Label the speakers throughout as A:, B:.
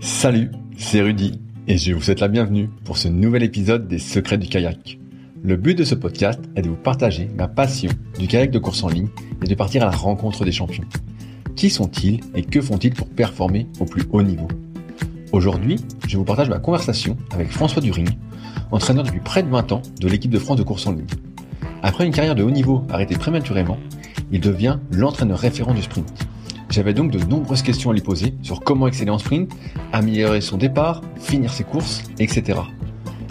A: Salut, c'est Rudy et je vous souhaite la bienvenue pour ce nouvel épisode des Secrets du kayak. Le but de ce podcast est de vous partager ma passion du kayak de course en ligne et de partir à la rencontre des champions. Qui sont-ils et que font-ils pour performer au plus haut niveau? Aujourd'hui, je vous partage ma conversation avec François During, entraîneur depuis près de 20 ans de l'équipe de France de course en ligne. Après une carrière de haut niveau arrêtée prématurément, il devient l'entraîneur référent du sprint. J'avais donc de nombreuses questions à lui poser sur comment exceller en sprint, améliorer son départ, finir ses courses, etc.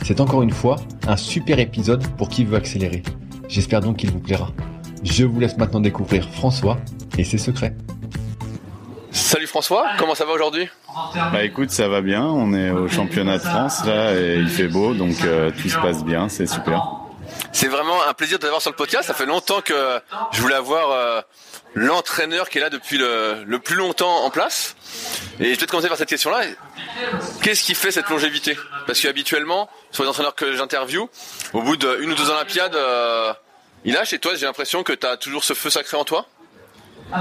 A: C'est encore une fois un super épisode pour qui veut accélérer. J'espère donc qu'il vous plaira. Je vous laisse maintenant découvrir François et ses secrets. Salut François, comment ça va aujourd'hui?
B: Bah écoute, ça va bien, on est au championnat de France là et il fait beau donc euh, tout se passe bien, c'est super.
A: C'est vraiment un plaisir de t'avoir sur le podcast, ça fait longtemps que je voulais avoir euh, l'entraîneur qui est là depuis le, plus longtemps en place. Et je vais te commencer par cette question-là. Qu'est-ce qui fait cette longévité? Parce qu'habituellement, sur les entraîneurs que j'interviewe, au bout d'une ou deux Olympiades, euh, il lâche. Et toi, j'ai l'impression que tu as toujours ce feu sacré en toi?
B: Euh,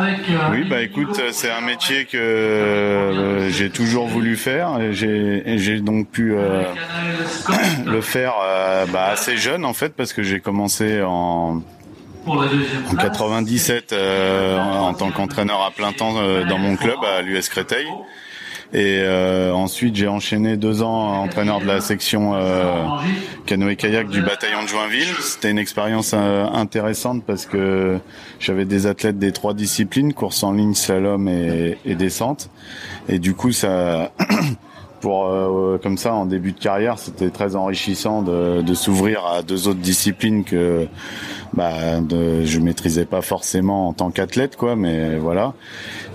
B: oui, bah écoute, c'est un métier que euh, j'ai toujours voulu faire. J'ai donc pu le faire bah, assez jeune en fait parce que j'ai commencé en en 97 euh, en tant qu'entraîneur à plein temps euh, dans mon club à l'US Créteil. Et euh, ensuite, j'ai enchaîné deux ans entraîneur de la section canoë-kayak du bataillon de Joinville. C'était une expérience intéressante parce que j'avais des athlètes des trois disciplines, course en ligne, slalom et, et descente. Et du coup, ça pour euh, comme ça en début de carrière, c'était très enrichissant de, s'ouvrir à deux autres disciplines que bah, je maîtrisais pas forcément en tant qu'athlète, quoi. Mais voilà.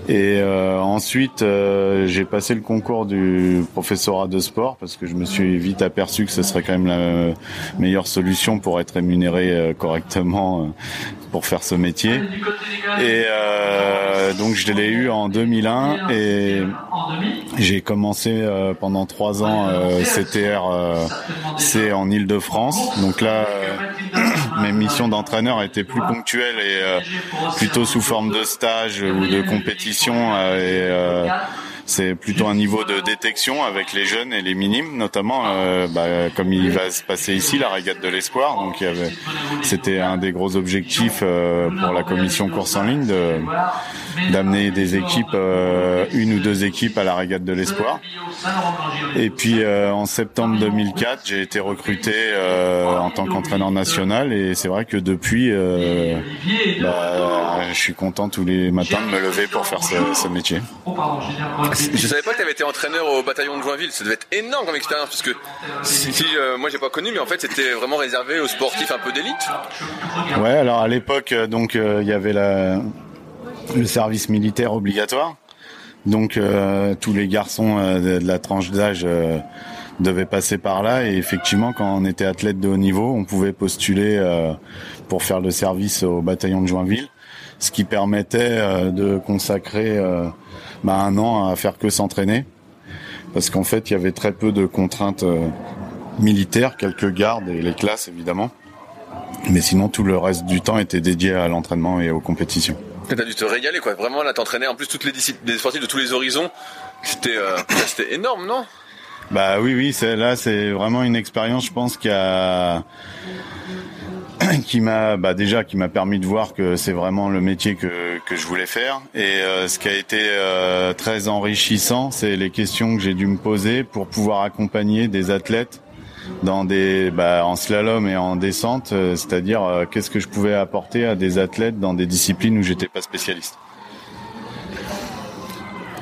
B: Et euh, ensuite, euh, j'ai passé le concours du professorat de sport parce que je me suis vite aperçu que ce serait quand même la meilleure solution pour être rémunéré correctement pour faire ce métier. Et donc je l'ai eu en 2001 et j'ai commencé pendant trois ans euh, CTR C en Ile-de-France. Donc là, mes missions d'entraîneur étaient plus ponctuelles et plutôt sous forme de stage ou de compétition. C'est plutôt un niveau de détection avec les jeunes et les minimes, notamment euh, bah, comme il va se passer ici, la régate de l'espoir. Donc c'était un des gros objectifs euh, pour la commission course en ligne de d'amener des équipes, euh, une ou deux équipes à la régate de l'espoir. Et puis en septembre 2004, j'ai été recruté en tant qu'entraîneur national et c'est vrai que depuis, bah, je suis content tous les matins de me lever pour faire ce, ce métier.
A: Je savais pas que tu avais été entraîneur au bataillon de Joinville. Ça devait être énorme comme expérience parce que si, euh, moi j'ai pas connu, mais en fait c'était vraiment réservé aux sportifs un peu d'élite.
B: Ouais, alors à l'époque euh, donc euh, il y avait la, le service militaire obligatoire. Donc tous les garçons de la tranche d'âge devaient passer par là et effectivement quand on était athlète de haut niveau, on pouvait postuler pour faire le service au bataillon de Joinville, ce qui permettait de consacrer bah, un an à faire que s'entraîner. Parce qu'en fait, il y avait très peu de contraintes euh, militaires, quelques gardes et les classes évidemment. Mais sinon, tout le reste du temps était dédié à l'entraînement et aux compétitions.
A: T'as dû te régaler, quoi. Vraiment, là, t'entraînais en plus toutes les disciplines, sportifs de tous les horizons. C'était, euh, énorme, non?
B: Bah oui, oui. Là, c'est vraiment une expérience, je pense, qui a qui m'a bah déjà permis de voir que c'est vraiment le métier que, que je voulais faire et euh, ce qui a été euh, très enrichissant c'est les questions que j'ai dû me poser pour pouvoir accompagner des athlètes dans des bah, en slalom et en descente euh, c'est-à-dire qu'est-ce que je pouvais apporter à des athlètes dans des disciplines où j'étais pas spécialiste?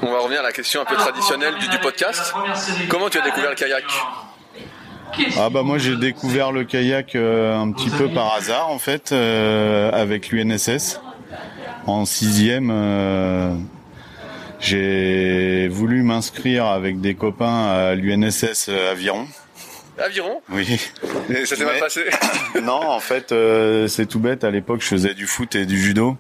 A: On va revenir à la question un peu traditionnelle du, du podcast. Comment tu as découvert le kayak?
B: Ah bah moi j'ai découvert le kayak euh, un petit peu par hasard en fait euh, avec l'UNSS en sixième. Euh, j'ai voulu m'inscrire avec des copains à l'UNSS Aviron.
A: Aviron
B: Oui.
A: Et ça s'est mal passé
B: Non, en fait, c'est tout bête. À l'époque, je faisais du foot et du judo.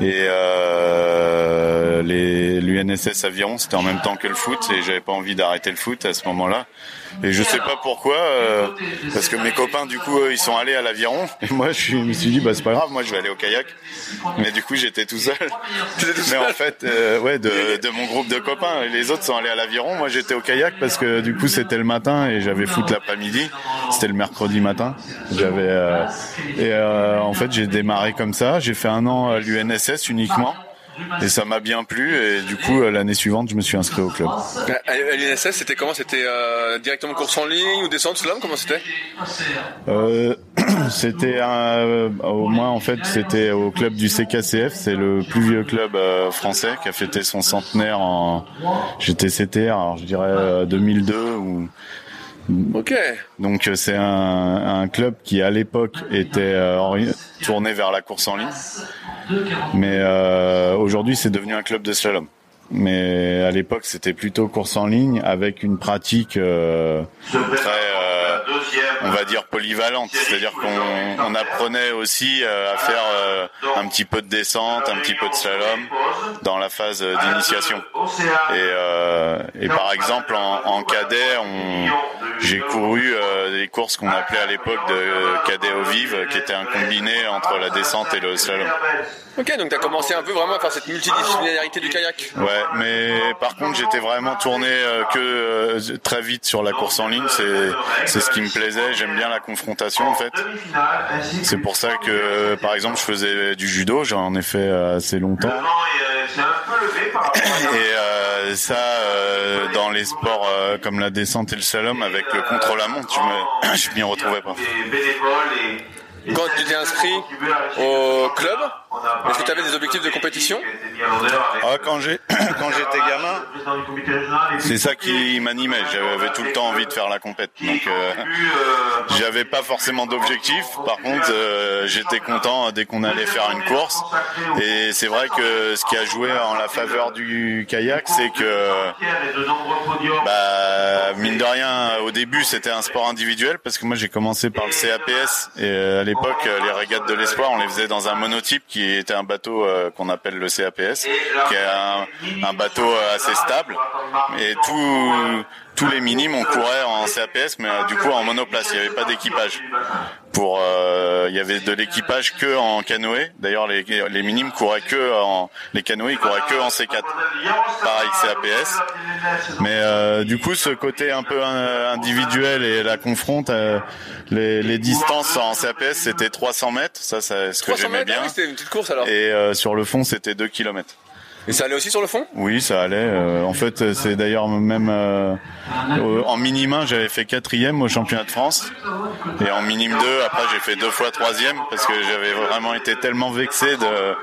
B: Et euh, l'UNSS Aviron, c'était en même temps que le foot, et j'avais pas envie d'arrêter le foot à ce moment-là. Et je sais pas pourquoi, euh, parce que mes copains, du coup, ils sont allés à l'aviron. Et moi, je me suis dit, bah, c'est pas grave, moi, je vais aller au kayak. Mais du coup, j'étais tout seul. Mais en fait, euh, ouais, de, mon groupe de copains. Les autres sont allés à l'aviron. Moi, j'étais au kayak parce que du coup, c'était le matin et j'avais foot l'après-midi. C'était le mercredi matin. J'avais, euh, et euh, en fait, j'ai démarré comme ça. J'ai fait un an à l'UNSS uniquement. Et ça m'a bien plu et du coup euh, l'année suivante je me suis inscrit au club.
A: À l'INSS c'était comment? C'était euh, directement course en ligne ou descente slalom Comment c'était?
B: Euh, C'était euh, au moins en fait c'était au club du CKCF, c'est le plus vieux club français qui a fêté son centenaire en j'étais CTR alors je dirais 2002 ou
A: Ok.
B: Donc c'est un, un, club qui à l'époque était tourné vers la course en ligne mais euh, aujourd'hui, c'est devenu un club de slalom. Mais à l'époque, c'était plutôt course en ligne avec une pratique euh, très, euh, on va dire polyvalente. C'est-à-dire qu'on on apprenait aussi euh, à faire euh, un petit peu de descente, un petit peu de slalom dans la phase d'initiation. Et, et, par exemple, en, en cadet, j'ai couru des courses qu'on appelait à l'époque de cadet au vive, qui était un combiné entre la descente et le slalom.
A: Ok, donc tu as commencé un peu vraiment à faire cette multidisciplinarité du kayak.
B: Ouais, mais par contre j'étais vraiment tourné euh, que euh, très vite sur la course en ligne. C'est ce qui me plaisait. J'aime bien la confrontation en fait. C'est pour ça que par exemple je faisais du judo. J'en ai fait assez longtemps. Et ça, dans les sports comme la descente et le slalom, avec le contre la montre, je m'y retrouvais pas.
A: Quand tu t'es inscrit au club, est-ce que tu avais des objectifs de compétition
B: ah, Quand j'étais gamin, c'est ça qui m'animait. J'avais tout le temps envie de faire la compète. Donc euh, j'avais pas forcément d'objectif. Par contre, euh, j'étais content dès qu'on allait faire une course. Et c'est vrai que ce qui a joué en la faveur du kayak, c'est que bah, mine de rien, au début, c'était un sport individuel parce que moi j'ai commencé par le CAPS et euh, à l'époque, les régates de l'espoir, on les faisait dans un monotype qui était un bateau euh, qu'on appelle le CAPS, qui est un, bateau euh, assez stable. Et tous les minimes, on courait en CAPS, mais euh, du coup en monoplace, il n'y avait pas d'équipage. Pour, il y avait de l'équipage que en canoë. D'ailleurs, les, les minimes couraient que en, les canoës, ils couraient que en C4. Pareil, CAPS. Mais du coup, ce côté un peu individuel et la confronte, les, les distances en CAPS, c'était 300 mètres. Ça, c'est ce que j'aimais bien.
A: Ah c'était une petite course alors.
B: Et euh, sur le fond, c'était 2 km.
A: Et ça allait aussi sur le fond?
B: Oui, ça allait. Euh, en fait, c'est d'ailleurs même euh, en minime j'avais fait quatrième au championnat de France, et en minime 2, après j'ai fait deux fois troisième parce que j'avais vraiment été tellement vexé de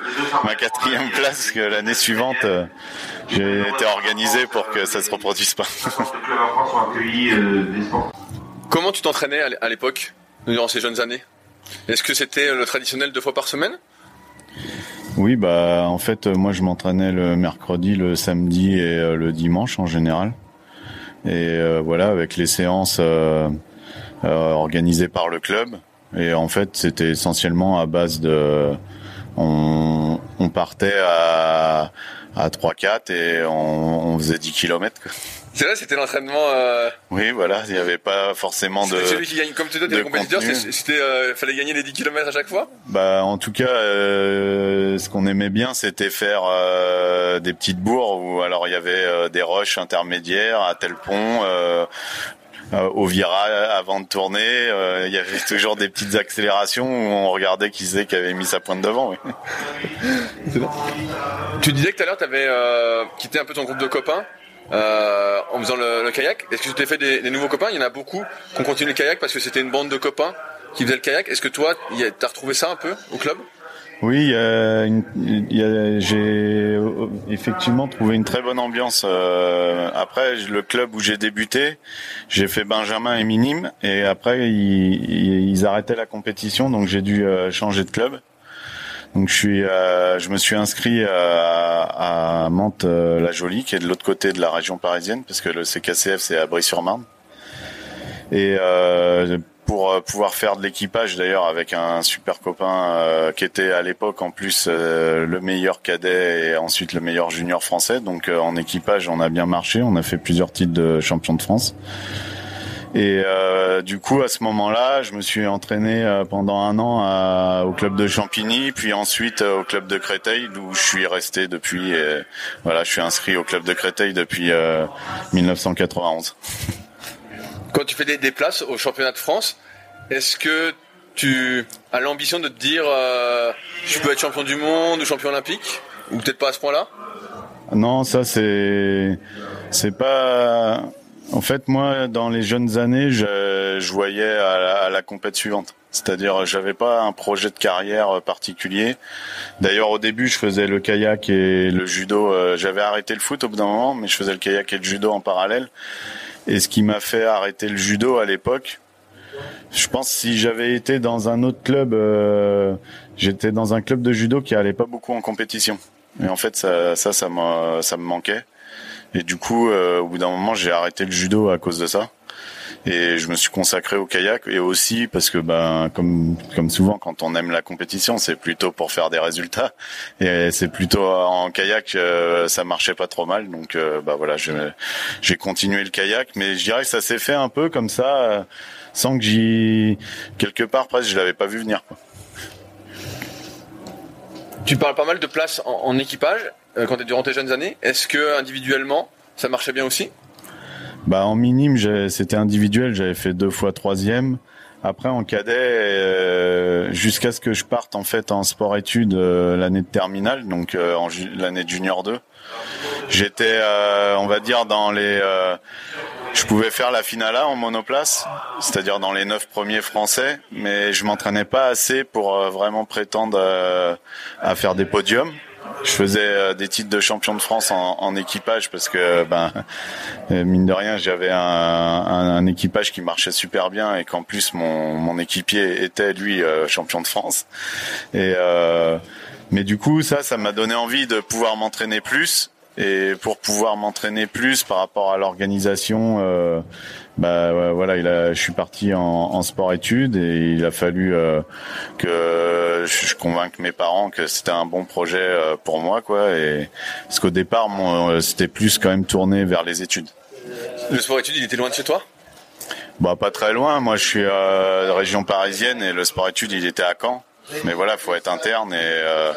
B: ma quatrième place que l'année suivante, j'ai été organisé pour que ça se reproduise pas.
A: Comment tu t'entraînais à l'époque, durant ces jeunes années? Est-ce que c'était le traditionnel deux fois par semaine?
B: Oui, bah en fait, moi je m'entraînais le mercredi, le samedi et euh, le dimanche en général. Et euh, voilà, avec les séances euh, organisées par le club. Et en fait, c'était essentiellement à base de, on, partait à à 3-4 et on, faisait 10 km.
C: C'est vrai, c'était l'entraînement. Euh...
B: Oui, voilà, il n'y avait pas forcément de.
C: Celui qui gagne, comme tu dis, les compétiteurs, c'était, euh, fallait gagner les 10 km à chaque fois?
B: Bah, en tout cas, euh, ce qu'on aimait bien, c'était faire euh, des petites bourres où alors il y avait euh, des roches intermédiaires à tel pont. Euh, au virage avant de tourner, il y avait toujours des petites accélérations où on regardait qui c'est qui avait mis sa pointe devant. Oui.
C: Tu disais que tout à l'heure tu avais quitté un peu ton groupe de copains euh, en faisant le, kayak. Est-ce que tu t'es fait des, nouveaux copains? Il y en a beaucoup qui ont le kayak parce que c'était une bande de copains qui faisaient le kayak. Est-ce que toi, tu as retrouvé ça un peu au club?
B: Oui, j'ai effectivement trouvé une très bonne ambiance. Euh, après, le club où j'ai débuté, j'ai fait Benjamin et Minime, et après ils, ils arrêtaient la compétition, donc j'ai dû euh, changer de club. Donc je suis, euh, je me suis inscrit à, à Mantes-la-Jolie, euh, qui est de l'autre côté de la région parisienne, parce que le CKCF c'est à Brie-sur-Marne. Et euh, pour pouvoir faire de l'équipage d'ailleurs avec un super copain qui était à l'époque en plus le meilleur cadet et ensuite le meilleur junior français. Donc en équipage on a bien marché, on a fait plusieurs titres de champion de France. Et euh, du coup, à ce moment-là, je me suis entraîné euh, pendant un an au club de Champigny, puis ensuite euh, au club de Créteil, d'où je suis resté depuis. voilà, je suis inscrit au club de Créteil depuis 1991.
C: Quand tu fais des, des, places au championnat de France, est-ce que tu as l'ambition de te dire je peux être champion du monde ou champion olympique ou peut-être pas à ce point-là?
B: Non, ça c'est c'est pas en fait, moi, dans les jeunes années, je, voyais à la, compète suivante. C'est-à-dire, j'avais pas un projet de carrière particulier. D'ailleurs, au début, je faisais le kayak et le judo. Euh, j'avais arrêté le foot au bout d'un moment, mais je faisais le kayak et le judo en parallèle. Et ce qui m'a fait arrêter le judo à l'époque, je pense si j'avais été dans un autre club, euh, j'étais dans un club de judo qui allait pas beaucoup en compétition. Et en fait, ça, ça, ça, ça me manquait. Et du coup, euh, au bout d'un moment, j'ai arrêté le judo à cause de ça. Et je me suis consacré au kayak et aussi parce que ben comme comme souvent quand on aime la compétition, c'est plutôt pour faire des résultats. Et c'est plutôt en kayak euh, ça marchait pas trop mal, donc euh, bah voilà, j'ai continué le kayak, mais je dirais que ça s'est fait un peu comme ça, sans que j'y quelque part presque je l'avais pas vu venir. Quoi.
C: Tu parles pas mal de place en, en équipage. Euh, quand tu durant tes jeunes années. Est-ce que individuellement, ça marchait bien aussi?
B: Bah en minime, c'était individuel. J'avais fait deux fois troisième. Après en cadet, euh, jusqu'à ce que je parte en fait en sport-études euh, l'année de terminale, donc en l'année de junior 2. J'étais, on va dire, dans les. je pouvais faire la finale A en monoplace, c'est-à-dire dans les neuf premiers français, mais je m'entraînais pas assez pour vraiment prétendre à faire des podiums je faisais euh, des titres de champion de France en, équipage parce que ben euh, mine de rien j'avais un, équipage qui marchait super bien et qu'en plus mon, équipier était lui euh, champion de France. Et mais du coup ça ça m'a donné envie de pouvoir m'entraîner plus et pour pouvoir m'entraîner plus par rapport à l'organisation euh, bah voilà il a je suis parti en, en sport études et il a fallu euh, que je, convainque mes parents que c'était un bon projet euh, pour moi quoi. Et parce qu'au départ c'était plus quand même tourné vers les études.
C: Le sport études il était loin de chez toi?
B: Bah pas très loin. Moi je suis euh, région parisienne et le sport études il était à Caen mais voilà, faut être interne. Et euh,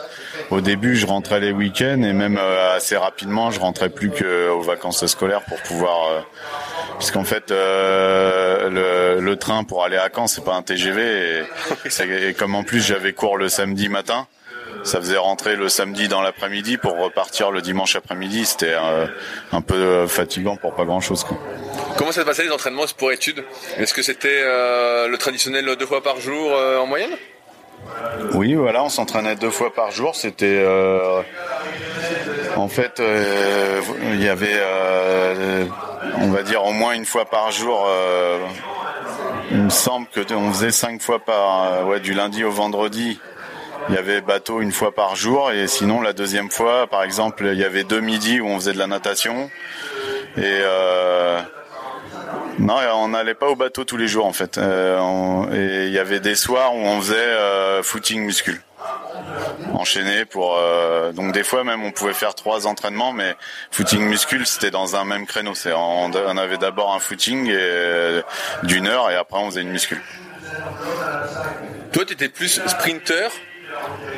B: au début, je rentrais les week-ends et même euh, assez rapidement, je rentrais plus qu'aux vacances scolaires pour pouvoir. Euh, puisqu'en fait, le, le, train pour aller à Caen, c'est pas un TGV. Et, et comme en plus j'avais cours le samedi matin, ça faisait rentrer le samedi dans l'après-midi pour repartir le dimanche après-midi. C'était un peu fatigant pour pas grand-chose.
C: Comment ça se passait les entraînements pour études? Est-ce que c'était le traditionnel deux fois par jour en moyenne?
B: Oui, voilà, on s'entraînait deux fois par jour. C'était euh, en fait, euh, il y avait, euh, on va dire, au moins une fois par jour. il me semble que on faisait cinq fois par, ouais, du lundi au vendredi. Il y avait bateau une fois par jour et sinon la deuxième fois, par exemple, il y avait deux midis où on faisait de la natation et non, on n'allait pas au bateau tous les jours en fait. Euh, et il y avait des soirs où on faisait euh, footing muscule. enchaîner pour donc des fois même on pouvait faire trois entraînements mais footing muscule c'était dans un même créneau. C'est on, avait d'abord un footing d'une heure et après on faisait une muscule.
C: Toi tu étais plus sprinter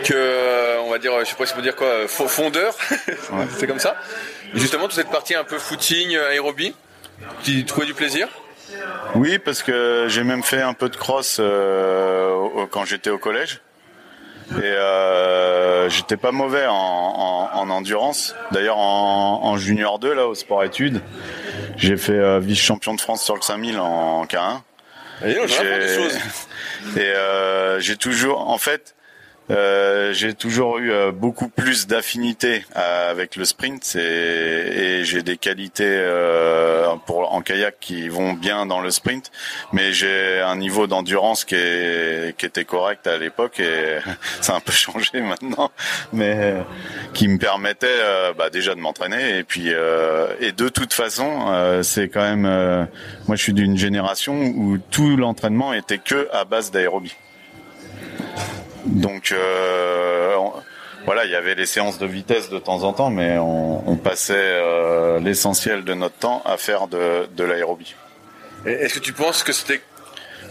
C: que on va dire je sais pas si on peut dire quoi fondeur. C'est comme ça. Justement toute cette partie un peu footing aérobie tu trouvais du plaisir?
B: Oui, parce que j'ai même fait un peu de cross euh, quand j'étais au collège. Et euh, j'étais pas mauvais en, endurance. D'ailleurs, en, junior 2, là, au sport études, j'ai fait euh, vice-champion de France sur le 5000 en K1.
C: Et
B: j'ai toujours, en fait, euh, j'ai toujours eu euh, beaucoup plus d'affinité euh, avec le sprint et, j'ai des qualités pour en kayak qui vont bien dans le sprint, mais j'ai un niveau d'endurance qui, qui était correct à l'époque et ça a un peu changé maintenant, mais qui me permettait bah, déjà de m'entraîner et puis et de toute façon c'est quand même moi je suis d'une génération où tout l'entraînement était que à base d'aérobie. Donc euh, voilà, il y avait les séances de vitesse de temps en temps, mais on, passait euh, l'essentiel de notre temps à faire de, de l'aérobie.
C: Est-ce que tu penses que c'était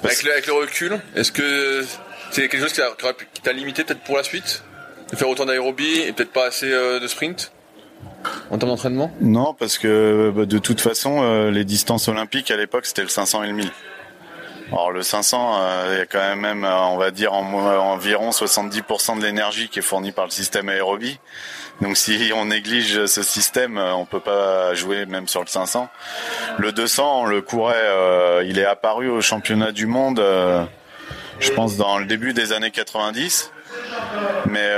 C: avec, le, recul, est-ce que c'est quelque chose qui t'a limité peut-être pour la suite de faire autant d'aérobie et peut-être pas assez euh, de sprint en termes d'entraînement?
B: Non, parce que bah, de toute façon, les distances olympiques à l'époque c'était le 500 et le 1000. Alors le 500, euh, il y a quand même, euh, on va dire, en, environ 70% de l'énergie qui est fournie par le système aérobie. Donc si on néglige ce système, euh, on peut pas jouer même sur le 500. Le 200, on le courait, il est apparu au championnat du monde, je pense dans le début des années 90 mais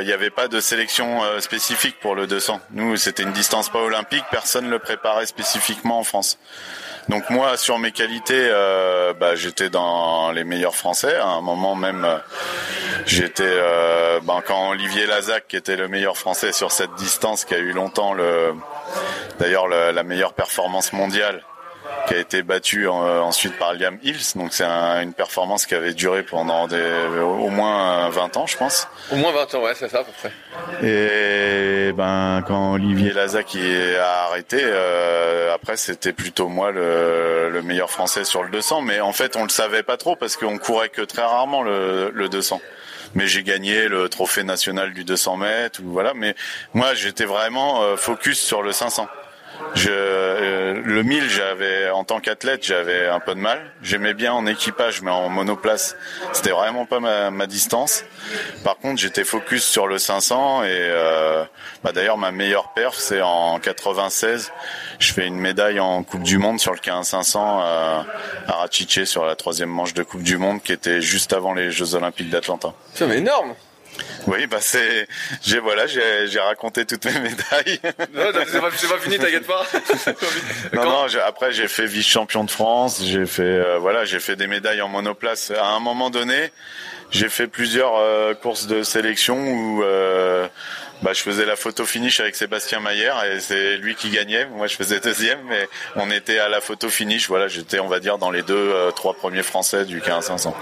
B: il n'y avait pas de sélection spécifique pour le 200. Nous, c'était une distance pas olympique, personne ne le préparait spécifiquement en France. Donc moi, sur mes qualités, euh, bah, j'étais dans les meilleurs Français. À un moment même, euh, j'étais euh, ben, quand Olivier Lazac, qui était le meilleur Français sur cette distance, qui a eu longtemps le, d'ailleurs la meilleure performance mondiale qui a été battu euh, ensuite par Liam Hills. Donc c'est une performance qui avait duré pendant au moins 20 ans, je pense.
C: Au moins 20 ans, ouais, c'est ça à peu près.
B: Et ben quand Olivier Lazac a arrêté, euh, après c'était plutôt moi le, meilleur français sur le 200. Mais en fait on le savait pas trop parce qu'on courait que très rarement le, le 200 mais j'ai gagné le trophée national du 200 mètres ou voilà mais moi j'étais vraiment euh, focus sur le 500 je, euh, le 1000, j'avais en tant qu'athlète, j'avais un peu de mal. J'aimais bien en équipage, mais en monoplace, c'était vraiment pas ma, distance. Par contre, j'étais focus sur le 500 et euh, bah d'ailleurs ma meilleure perf, c'est en 96. Je fais une médaille en Coupe du Monde sur le 15 500 à, à Rachiche sur la troisième manche de Coupe du Monde, qui était juste avant les Jeux Olympiques d'Atlanta.
C: C'est énorme.
B: Oui, bah c'est, j'ai voilà, j'ai raconté toutes mes médailles.
C: Non, c'est pas, pas, fini, t'inquiète pas.
B: non, non. Après, j'ai fait vice-champion de France. J'ai fait, euh, voilà, j'ai fait des médailles en monoplace. À un moment donné, j'ai fait plusieurs euh, courses de sélection où euh, bah, je faisais la photo finish avec Sébastien Mayer et c'est lui qui gagnait. Moi, je faisais deuxième, mais on était à la photo finish. Voilà, j'étais, on va dire, dans les deux, trois premiers Français du 15 500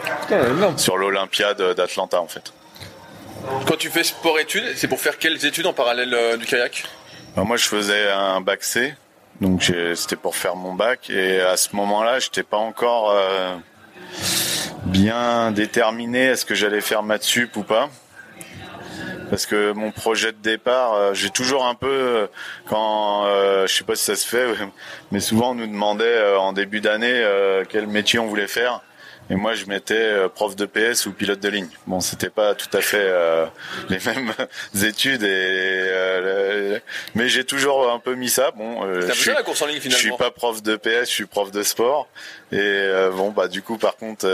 B: sur l'Olympiade d'Atlanta, en fait.
C: Quand tu fais sport-études, c'est pour faire quelles études en parallèle euh, du kayak?
B: Moi, je faisais un bac C, donc c'était pour faire mon bac. Et à ce moment-là, je n'étais pas encore euh, bien déterminé est-ce que j'allais faire maths sup ou pas. Parce que mon projet de départ, euh, j'ai toujours un peu, quand, je sais pas si ça se fait, mais souvent on nous demandait en début d'année quel métier on voulait faire. Et moi, je mettais euh, prof de PS ou pilote de ligne. Bon, c'était pas tout à fait euh, les mêmes études, et euh, mais j'ai toujours un peu mis ça. Bon,
C: je suis, la course en ligne, finalement.
B: je suis pas prof de PS, je suis prof de sport. Et bon, bah du coup, par contre,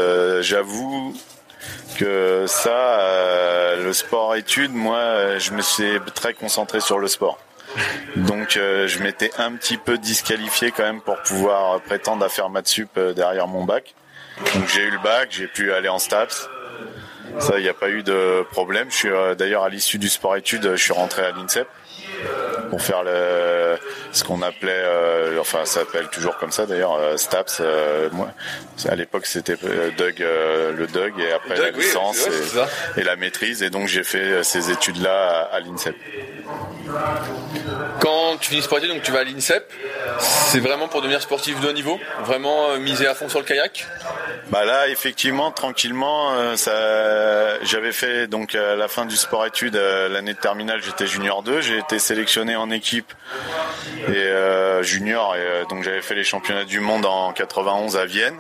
B: j'avoue que ça, le sport études, moi, je me suis très concentré sur le sport. Donc je m'étais un petit peu disqualifié quand même pour pouvoir prétendre à faire maths sup derrière mon bac. Donc j'ai eu le bac, j'ai pu aller en STAPS. Ça, il n'y a pas eu de problème. Je suis euh, d'ailleurs à l'issue du sport études, je suis rentré à l'INSEP pour faire ce qu'on appelait, enfin ça s'appelle toujours comme ça d'ailleurs, STAPS. moi, à l'époque c'était Doug, le Doug et après la licence et, la maîtrise. Et donc j'ai fait ces études-là à, l'INSEP.
C: Quand tu finis sportif, donc tu vas à l'INSEP, c'est vraiment pour devenir sportif de haut niveau, vraiment miser à fond sur le kayak?
B: Bah là, effectivement, tranquillement, ça, j'avais fait donc à la fin du sport études l'année de terminale, j'étais junior 2, j'ai été sélectionné en équipe et euh, junior et euh, donc j'avais fait les championnats du monde en 91 à Vienne.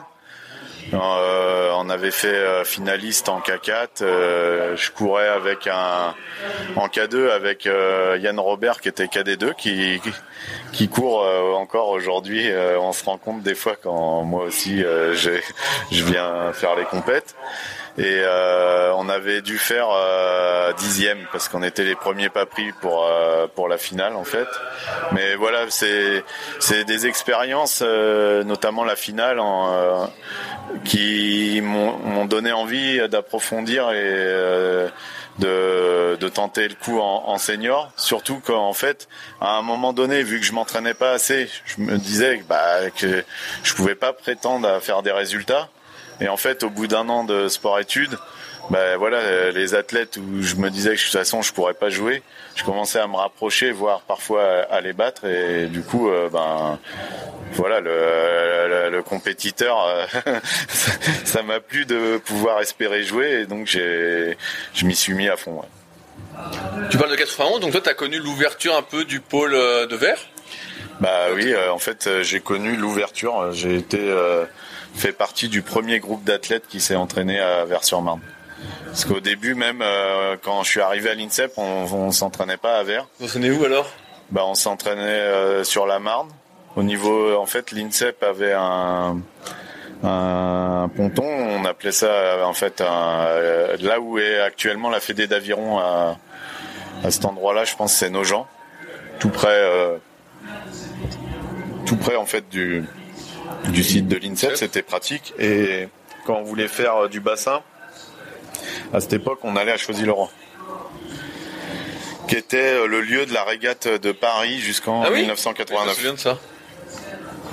B: Euh, on avait fait finaliste en K4. je courais avec un en K2 avec Yann Robert qui était KD2 qui qui court encore aujourd'hui. on se rend compte des fois quand moi aussi je viens faire les compètes et euh, on avait dû faire euh, dixième parce qu'on était les premiers pas pris pour euh, pour la finale en fait. Mais voilà, c'est c'est des expériences, notamment la finale, en, qui m'ont donné envie d'approfondir et de, de, tenter le coup en, en senior. Surtout qu'en fait, à un moment donné, vu que je m'entraînais pas assez, je me disais bah, que je pouvais pas prétendre à faire des résultats. Et en fait, au bout d'un an de sport-études, ben voilà, les athlètes où je me disais que de toute façon je pourrais pas jouer, je commençais à me rapprocher, voire parfois à les battre, et du coup, euh, ben voilà, le, le, compétiteur, euh, ça m'a plu de pouvoir espérer jouer, et donc j'ai, je m'y suis mis à fond.
C: Tu parles de 91, donc toi tu as connu l'ouverture un peu du pôle euh, de verre
B: Bah oui, en fait j'ai connu l'ouverture, j'ai été fait partie du premier groupe d'athlètes qui s'est entraîné à Vers-sur-Marne. Parce qu'au début, même euh, quand je suis arrivé à l'INSEP, on, on s'entraînait pas à Vers.
C: Vous s'entraînait où alors?
B: Bah, on s'entraînait euh, sur la Marne. Au niveau, en fait, l'INSEP avait un, un ponton. On appelait ça, en fait, un, euh, là où est actuellement la Fédé d'aviron à, à cet endroit-là. Je pense c'est Nogent, tout près, tout près en fait du du site de l'INSEP, c'était pratique. Et quand on voulait faire du bassin, à cette époque, on allait à Choisy-le-Roi, qui était le lieu de la régate de Paris jusqu'en ah 1989. Je me souviens de ça.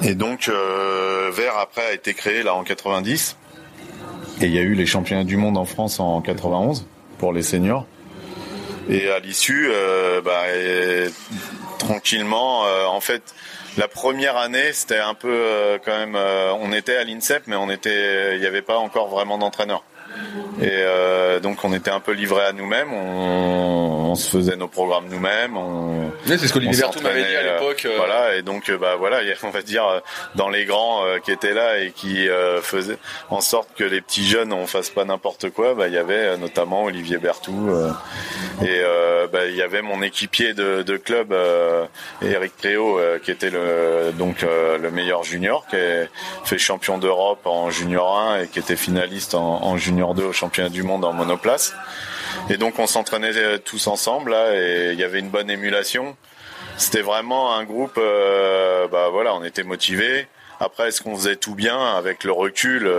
B: Et donc, euh, Vert après a été créé là en 90. Et il y a eu les championnats du monde en France en 91 pour les seniors. Et à l'issue, euh, bah, tranquillement, euh, en fait, la première année, c'était un peu euh, quand même. Euh, on était à l'INSEP, mais on était, il n'y avait pas encore vraiment d'entraîneur. Et euh, donc on était un peu livré à nous-mêmes, on, on, se faisait nos programmes nous-mêmes.
C: C'est ce qu'Olivier Bertou m'avait dit à l'époque.
B: Euh. Voilà, et donc bah voilà, on va dire dans les grands qui étaient là et qui faisaient en sorte que les petits jeunes on fasse pas n'importe quoi, bah il y avait notamment Olivier Bertou et bah, il y avait mon équipier de, de club Eric Préau qui était le donc le meilleur junior qui a fait champion d'Europe en junior 1 et qui était finaliste en, en junior 2 au championnat du monde en monoplace. Et donc on s'entraînait euh, tous ensemble et il y avait une bonne émulation. C'était vraiment un groupe, euh, bah voilà, on était motivés. Après, est-ce qu'on faisait tout bien avec le recul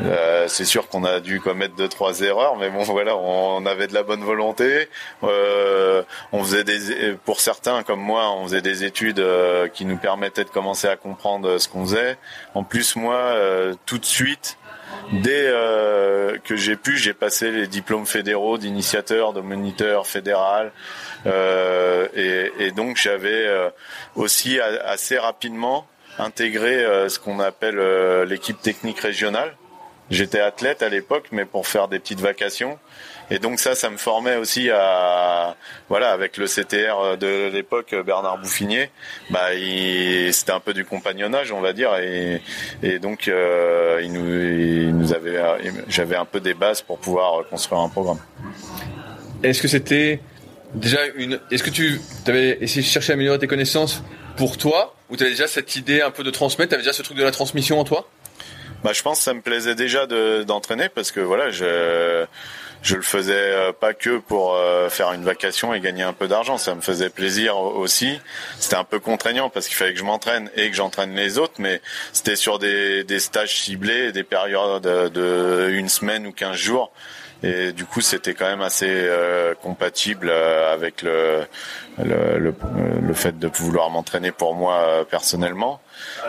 B: euh, c'est sûr qu'on a dû commettre deux trois erreurs, mais bon voilà, on, avait de la bonne volonté. on faisait pour certains comme moi, on faisait des études qui nous permettaient de commencer à comprendre ce qu'on faisait. En plus moi, tout de suite, Dès euh, que j'ai pu, j'ai passé les diplômes fédéraux d'initiateur, de moniteur fédéral, euh, et, et, donc j'avais euh, aussi assez rapidement intégré ce qu'on appelle l'équipe technique régionale. J'étais athlète à l'époque, mais pour faire des petites vacations. Et donc ça, ça me formait aussi à, voilà, avec le CTR de l'époque, Bernard Bouffinier, bah, c'était un peu du compagnonnage, on va dire, et, et donc euh, il, nous, il nous avait, j'avais un peu des bases pour pouvoir construire un programme.
C: Est-ce que c'était déjà une, est-ce que tu avais essayé de chercher à améliorer tes connaissances pour toi, ou tu avais déjà cette idée un peu de transmettre, tu avais déjà ce truc de la transmission en toi?
B: Bah, je pense que ça me plaisait déjà d'entraîner parce que voilà, je je le faisais euh, pas que pour euh, faire une vacation et gagner un peu d'argent. Ça me faisait plaisir aussi. C'était un peu contraignant parce qu'il fallait que je m'entraîne et que j'entraîne les autres, mais c'était sur des, des stages ciblés, des périodes de une semaine ou quinze jours. Et du coup, c'était quand même assez euh, compatible avec le, le, le, le, fait de vouloir m'entraîner pour moi personnellement.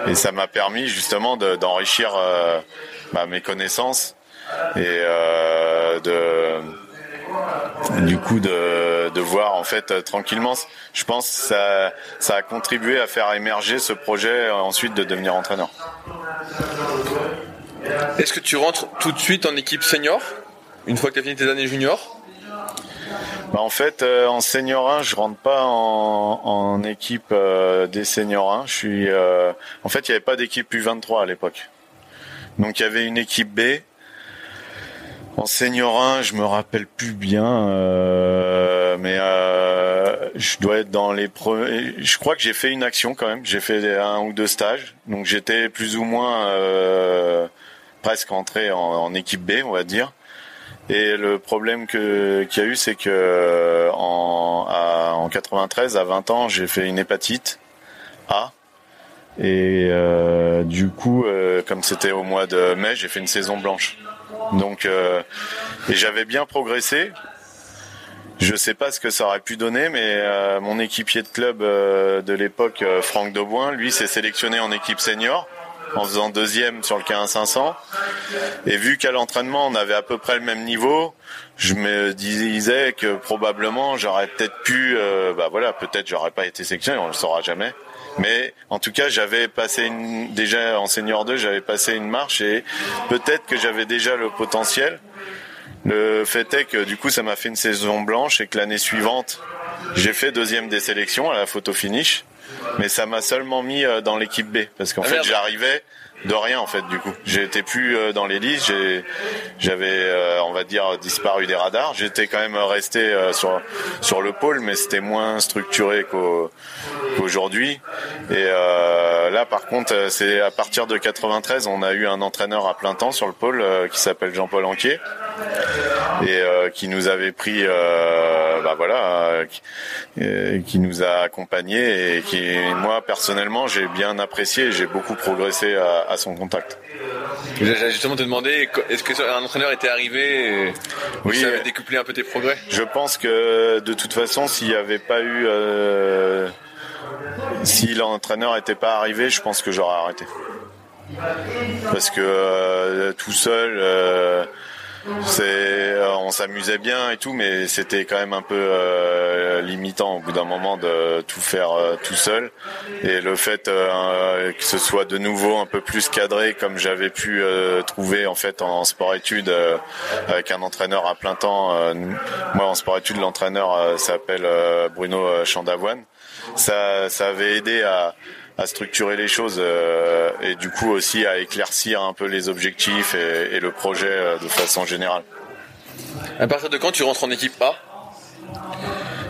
B: Et ça m'a permis justement d'enrichir bah, mes connaissances et euh, de du coup de, de voir en fait euh, tranquillement je pense que ça, ça a contribué à faire émerger ce projet euh, ensuite de devenir entraîneur
C: est-ce que tu rentres tout de suite en équipe senior une fois que tu as fini tes années juniors
B: bah en fait, en senior 1, je rentre pas en, en équipe des seniors 1. Je suis, en fait, il n'y avait pas d'équipe U23 à l'époque. Donc il y avait une équipe B en senior 1, je me rappelle plus bien, euh, mais euh, je dois être dans les premiers. Je crois que j'ai fait une action quand même. J'ai fait un ou deux stages, donc j'étais plus ou moins euh, presque entré en, équipe B, on va dire. Et le problème que qu'il y a eu, c'est que en, en 93, à 20 ans, j'ai fait une hépatite A. Et du coup, comme c'était au mois de mai, j'ai fait une saison blanche. Donc, euh, et j'avais bien progressé. Je sais pas ce que ça aurait pu donner, mais euh, mon équipier de club euh, de l'époque, Franck Dauboin, lui s'est sélectionné en équipe senior en faisant deuxième sur le 15 500. Et vu qu'à l'entraînement on avait à peu près le même niveau, je me disais que probablement j'aurais peut-être pu, bah voilà, peut-être j'aurais pas été sélectionné, on le saura jamais. Mais en tout cas, j'avais passé une, déjà en senior 2, j'avais passé une marche et peut-être que j'avais déjà le potentiel. Le fait est que du coup, ça m'a fait une saison blanche et que l'année suivante, j'ai fait deuxième des sélections à la photo finish, mais ça m'a seulement mis euh, dans l'équipe B. Parce qu'en ah, fait, j'arrivais de rien en fait du coup. J'étais plus euh, dans les j'avais euh, on va dire disparu des radars. J'étais quand même resté euh, sur sur le pôle, mais c'était moins structuré qu'aujourd'hui. Et là par contre, c'est à partir de 93, on a eu un entraîneur à plein temps sur le pôle qui s'appelle Jean-Paul Anquier et qui nous avait pris bah voilà qui, nous a accompagnés et qui moi personnellement j'ai bien apprécié, j'ai beaucoup progressé à à son contact.
C: J'allais justement te demander, est-ce qu'un entraîneur était arrivé et oui, ça avait décuplé un peu tes progrès?
B: Je pense que de toute façon, s'il n'y avait pas eu, euh, si l'entraîneur n'était pas arrivé, je pense que j'aurais arrêté. Parce que euh, tout seul, euh, euh, on s'amusait bien et tout mais c'était quand même un peu euh, limitant au bout d'un moment de tout faire euh, tout seul. Et le fait que ce soit de nouveau un peu plus cadré comme j'avais pu trouver en fait en sport études avec un entraîneur à plein temps moi en sport études l'entraîneur s'appelle Bruno Chandavoine. Ça ça avait aidé à à structurer les choses euh, et du coup aussi à éclaircir un peu les objectifs et, le projet euh, de façon générale.
C: À partir de quand tu rentres en équipe A?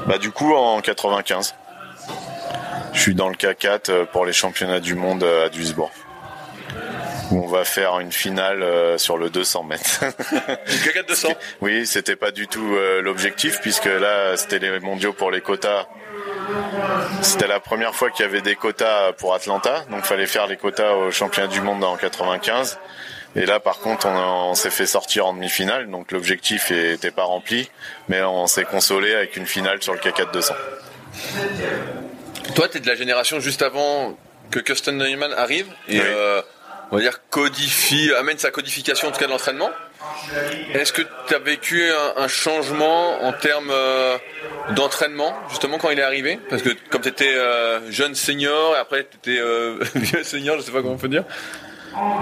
B: Bah du coup en 95. Je suis dans le K4 euh, pour les championnats du monde à Duisbourg. Où on va faire une finale sur le 200 mètres.
C: K4 200
B: Oui, c'était pas du tout l'objectif puisque là c'était les mondiaux pour les quotas c'était la première fois qu'il y avait des quotas pour Atlanta, donc fallait faire les quotas au championnat du monde en 95. Et là, par contre, on, s'est fait sortir en demi-finale, donc l'objectif n'était pas rempli, mais on s'est consolé avec une finale sur le K4 200.
C: Toi, tu es de la génération juste avant que Kirsten Neumann arrive et euh, on va dire codifie, amène sa codification en tout cas de l'entraînement. Est-ce que tu as vécu un, changement en termes euh, d'entraînement justement quand il est arrivé? Parce que comme tu étais euh, jeune senior et après tu étais euh, vieux senior, je sais pas comment on peut dire.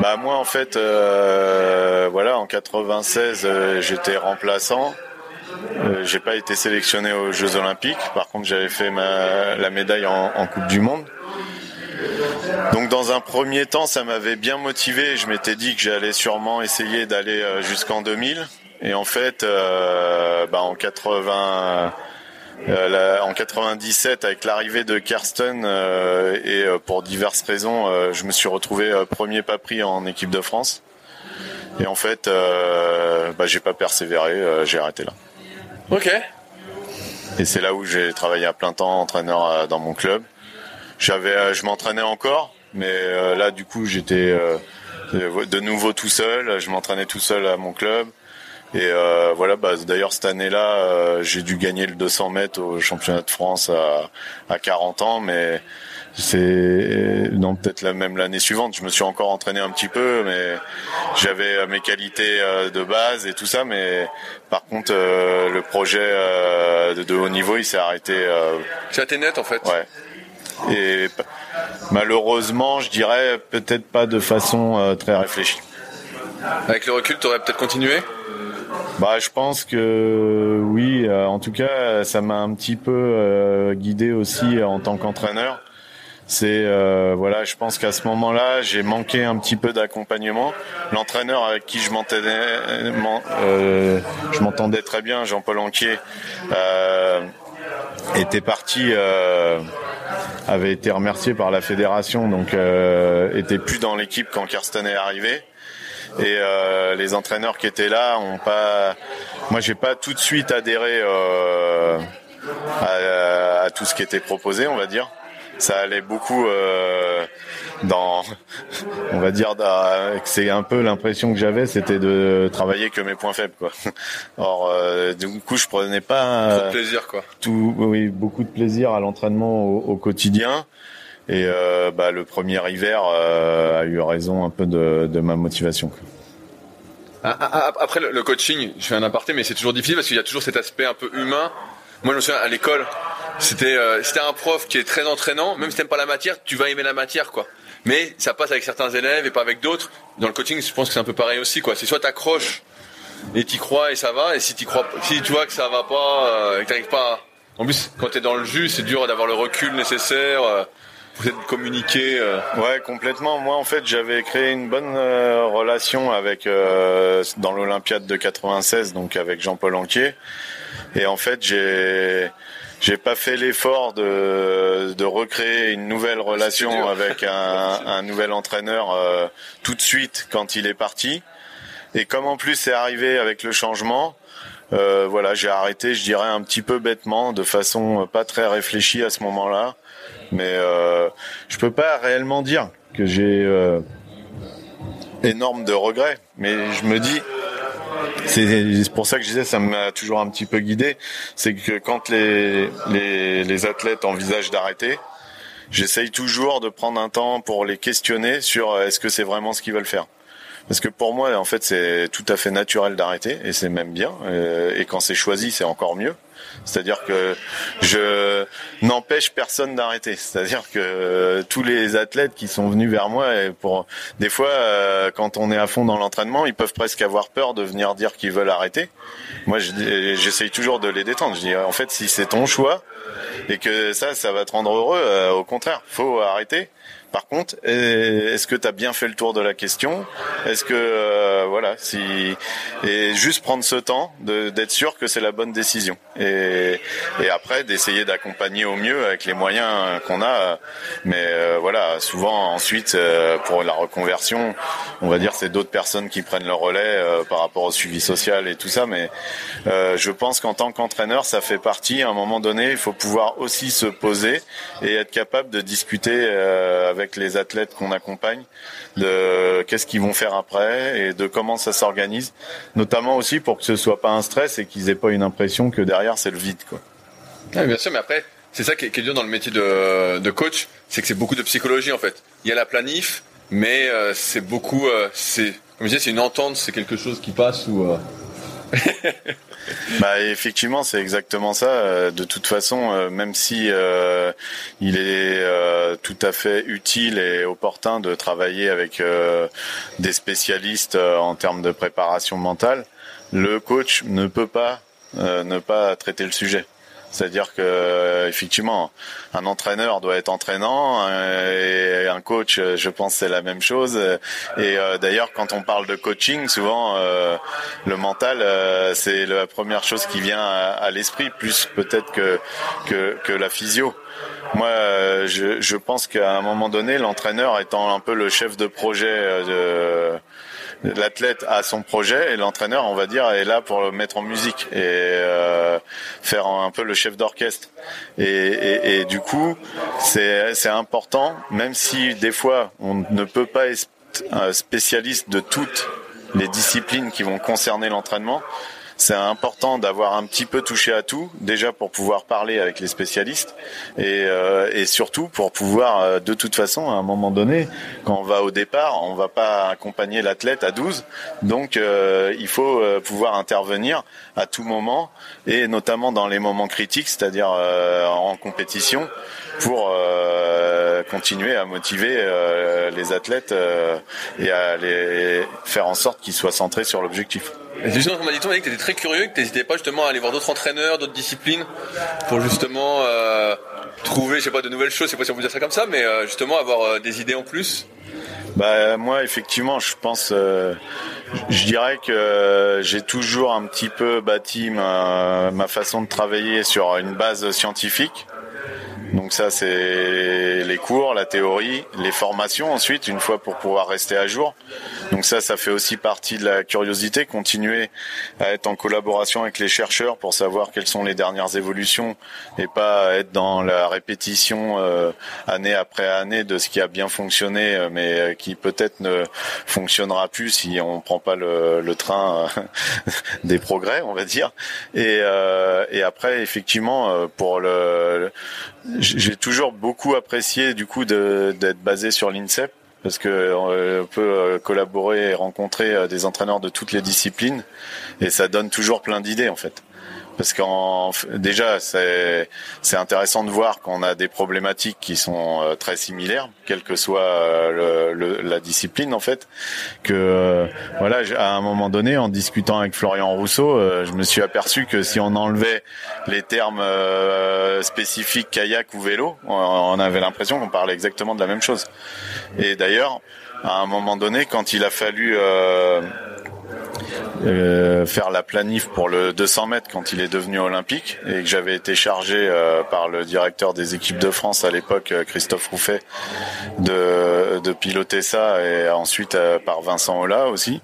B: Bah moi en fait, voilà, en 96 j'étais remplaçant. j'ai pas été sélectionné aux Jeux Olympiques. Par contre, j'avais fait la médaille en Coupe du Monde. Donc dans un premier temps, ça m'avait bien motivé. Je m'étais dit que j'allais sûrement essayer d'aller euh, jusqu'en 2000. Et en fait, euh, bah, en 80, euh, en 97, avec l'arrivée de Kirsten et pour diverses raisons, je me suis retrouvé premier pas pris en équipe de France. Et en fait, euh, bah, j'ai pas persévéré, euh, j'ai arrêté là.
C: Ok.
B: Et c'est là où j'ai travaillé à plein temps, entraîneur euh, dans mon club. J'avais, euh, je m'entraînais encore, mais euh, là, du coup, j'étais de nouveau tout seul. Je m'entraînais tout seul à mon club. Et voilà, bah, d'ailleurs cette année-là, j'ai dû gagner le 200 mètres au championnat de France à, à 40 ans, mais c'est non peut-être la même l'année suivante. Je me suis encore entraîné un petit peu, mais j'avais mes qualités de base et tout ça, mais par contre le projet de, de, haut niveau, il s'est arrêté.
C: Ça a été net en fait?
B: Ouais. Et malheureusement, je dirais peut-être pas de façon euh, très réfléchie.
C: Avec le recul, tu aurais peut-être continué?
B: Bah, je pense que oui. Euh, en tout cas, ça m'a un petit peu euh, guidé aussi en tant qu'entraîneur. C'est voilà, je pense qu'à ce moment-là, j'ai manqué un petit peu d'accompagnement. L'entraîneur avec qui je m'entendais, je m'entendais très bien, Jean-Paul Anquier, euh, était parti avait été remercié par la fédération, donc euh, était plus dans l'équipe quand Kirsten est arrivé. Et euh, les entraîneurs qui étaient là ont pas. Moi, j'ai pas tout de suite adhéré euh, à, à, tout ce qui était proposé, on va dire. Ça allait beaucoup euh, dans, on va dire, c'est un peu l'impression que j'avais, c'était de travailler que mes points faibles, quoi. Or, euh, du coup, je prenais pas
C: Trop de plaisir, quoi.
B: Tout, oui, beaucoup de plaisir à l'entraînement au, au, quotidien. Et euh, bah, le premier hiver euh, a eu raison un peu de, de ma motivation.
C: Ah, ah, ah, après le coaching, je fais un aparté, mais c'est toujours difficile parce qu'il y a toujours cet aspect un peu humain. Moi, je me souviens à l'école, c'était euh, c'était un prof qui est très entraînant. Même si t'aimes pas la matière, tu vas aimer la matière, quoi mais ça passe avec certains élèves et pas avec d'autres. Dans le coaching, je pense que c'est un peu pareil aussi, quoi. C'est soit t'accroches et t'y crois et ça va, et si t'y crois, si tu vois que ça va pas, euh, que t'arrives pas. En plus, quand t'es dans le jus, c'est dur d'avoir le recul nécessaire. Euh, vous êtes communiquer. Euh.
B: Ouais, complètement. Moi, en fait, j'avais créé une bonne euh, relation avec euh, dans l'Olympiade de 96, donc avec Jean-Paul Anquier. Et en fait, j'ai j'ai pas fait l'effort de, de recréer une nouvelle relation avec un, un, nouvel entraîneur euh, tout de suite quand il est parti. Et comme en plus c'est arrivé avec le changement, euh, voilà, j'ai arrêté, je dirais un petit peu bêtement, de façon pas très réfléchie à ce moment-là. Mais euh, je peux pas réellement dire que j'ai euh, énorme de regrets. Mais je me dis, c'est pour ça que je disais, ça m'a toujours un petit peu guidé. C'est que quand les, les, athlètes envisagent d'arrêter, j'essaye toujours de prendre un temps pour les questionner sur euh, est-ce que c'est vraiment ce qu'ils veulent faire. Parce que pour moi, en fait, c'est tout à fait naturel d'arrêter, et c'est même bien. Euh, et quand c'est choisi, c'est encore mieux. C'est-à-dire que je n'empêche personne d'arrêter. C'est-à-dire que tous les athlètes qui sont venus vers moi, et pour des fois, euh, quand on est à fond dans l'entraînement, ils peuvent presque avoir peur de venir dire qu'ils veulent arrêter. Moi, j'essaye toujours de les détendre. Je dis, en fait, si c'est ton choix et que ça, ça va te rendre heureux, euh, au contraire, faut arrêter. Par contre, est-ce que tu as bien fait le tour de la question? Est-ce que euh, voilà, si et juste prendre ce temps d'être sûr que c'est la bonne décision et, après d'essayer d'accompagner au mieux avec les moyens qu'on a. Mais euh, voilà, souvent ensuite euh, pour la reconversion, on va dire c'est d'autres personnes qui prennent le relais euh, par rapport au suivi social et tout ça. Mais je pense qu'en tant qu'entraîneur, ça fait partie. À un moment donné, il faut pouvoir aussi se poser et être capable de discuter avec les athlètes qu'on accompagne de qu'est-ce qu'ils vont faire après et de comment ça s'organise, notamment aussi pour que ce soit pas un stress et qu'ils aient pas une impression que derrière c'est le vide quoi.
C: Ah, bien sûr, mais après c'est ça qui est, dur dans le métier de, de coach, c'est que c'est beaucoup de psychologie en fait. Il y a la planif, mais euh, c'est beaucoup, euh, c'est comme je disais, c'est une entente, c'est quelque chose qui passe ou. Euh...
B: Bah effectivement, c'est exactement ça. Euh, de toute façon, euh, même si euh, il est tout à fait utile et opportun de travailler avec des spécialistes en termes de préparation mentale, le coach ne peut pas ne pas traiter le sujet. C'est-à-dire que effectivement, un entraîneur doit être entraînant et un coach, je pense, c'est la même chose. Et euh, d'ailleurs, quand on parle de coaching, souvent euh, le mental, euh, c'est la première chose qui vient à, l'esprit, plus peut-être que, que, que la physio. Moi, je, je pense qu'à un moment donné, l'entraîneur étant un peu le chef de projet de l'athlète a son projet et l'entraîneur, on va dire, est là pour le mettre en musique et euh, faire un peu le chef d'orchestre. Et, du coup, c'est important, même si des fois on ne peut pas être spécialiste de toutes les disciplines qui vont concerner l'entraînement c'est important d'avoir un petit peu touché à tout, déjà pour pouvoir parler avec les spécialistes et, euh, et surtout pour pouvoir, euh, de toute façon, à un moment donné, quand on va au départ, on va pas accompagner l'athlète à 12, donc euh, il faut pouvoir intervenir à tout moment et notamment dans les moments critiques, c'est-à-dire en compétition, pour continuer à motiver les athlètes et à les faire en sorte qu'ils soient centrés sur l'objectif.
C: Justement, comme a dit dit que tu étais très curieux, que tu n'hésitais pas justement à aller voir d'autres entraîneurs, d'autres disciplines, pour justement euh, trouver, je sais pas, de nouvelles choses, je sais pas si on peut dire ça comme ça, mais euh, justement avoir euh, des idées en plus?
B: Bah moi, effectivement, je pense, je dirais que j'ai toujours un petit peu bâti ma, ma façon de travailler sur une base scientifique. Donc ça, c'est les cours, la théorie, les formations ensuite, une fois pour pouvoir rester à jour. Donc ça, ça fait aussi partie de la curiosité, continuer à être en collaboration avec les chercheurs pour savoir quelles sont les dernières évolutions et pas être dans la répétition euh, année après année de ce qui a bien fonctionné, euh, mais euh, qui peut-être ne fonctionnera plus si on prend pas le, le train des progrès, on va dire. Et, et après, effectivement, pour le j'ai toujours beaucoup apprécié du coup d'être basé sur l'INSEP parce que euh, on peut euh, collaborer et rencontrer euh, des entraîneurs de toutes les disciplines et ça donne toujours plein d'idées en fait parce qu'en déjà c'est c'est intéressant de voir qu'on a des problématiques qui sont euh, très similaires, quelle que soit euh, le, la discipline en fait. Que euh, voilà, à un moment donné, en discutant avec Florian Rousseau, je me suis aperçu que si on enlevait les termes spécifiques kayak ou vélo, on avait l'impression qu'on parlait exactement de la même chose. Et d'ailleurs, à un moment donné, quand il a fallu euh, faire la planif pour le 200 mètres quand il est devenu olympique et que j'avais été chargé euh, par le directeur des équipes de France à l'époque, euh, Christophe Rouffet, de, de piloter ça et ensuite par Vincent Ola aussi.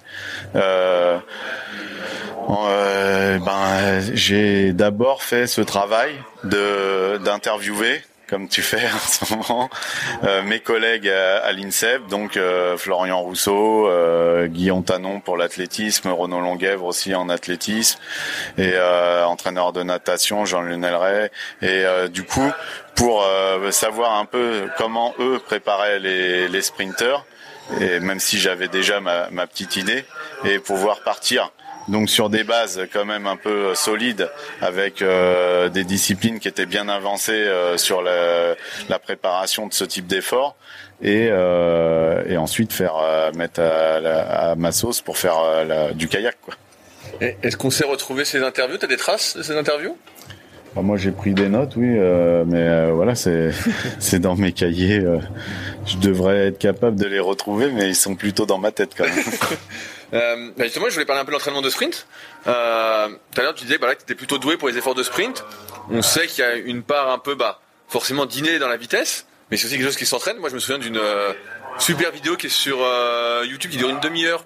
B: ben, j'ai d'abord fait ce travail de d'interviewer comme tu fais en ce moment, euh, mes collègues à, l'INSEP, donc euh, Florian Rousseau, euh, Guillaume Tanon pour l'athlétisme, Renaud Longuèvre aussi en athlétisme, et entraîneur de natation, Jean-Lionel Ray, et du coup, pour savoir un peu comment eux préparaient les, les sprinters, et même si j'avais déjà ma, ma petite idée, et pouvoir partir donc sur des bases quand même un peu solides, avec euh, des disciplines qui étaient bien avancées euh, sur la, la, préparation de ce type d'effort, et, euh, et ensuite faire mettre à, à, ma sauce pour faire du kayak. Quoi.
C: Est-ce qu'on s'est retrouvé ces interviews? T'as des traces de ces interviews?
B: Bah, moi j'ai pris des notes, oui, mais voilà, c'est c'est dans mes cahiers. je devrais être capable de les retrouver, mais ils sont plutôt dans ma tête quand même.
C: Euh, bah, justement, je voulais parler un peu de l'entraînement de sprint. Euh, tout à l'heure, tu disais bah, que tu étais plutôt doué pour les efforts de sprint. On sait qu'il y a une part un peu, bah, forcément d'inné dans la vitesse, mais c'est aussi quelque chose qui s'entraîne. Moi, je me souviens d'une euh, super vidéo qui est sur YouTube qui dure une demi-heure,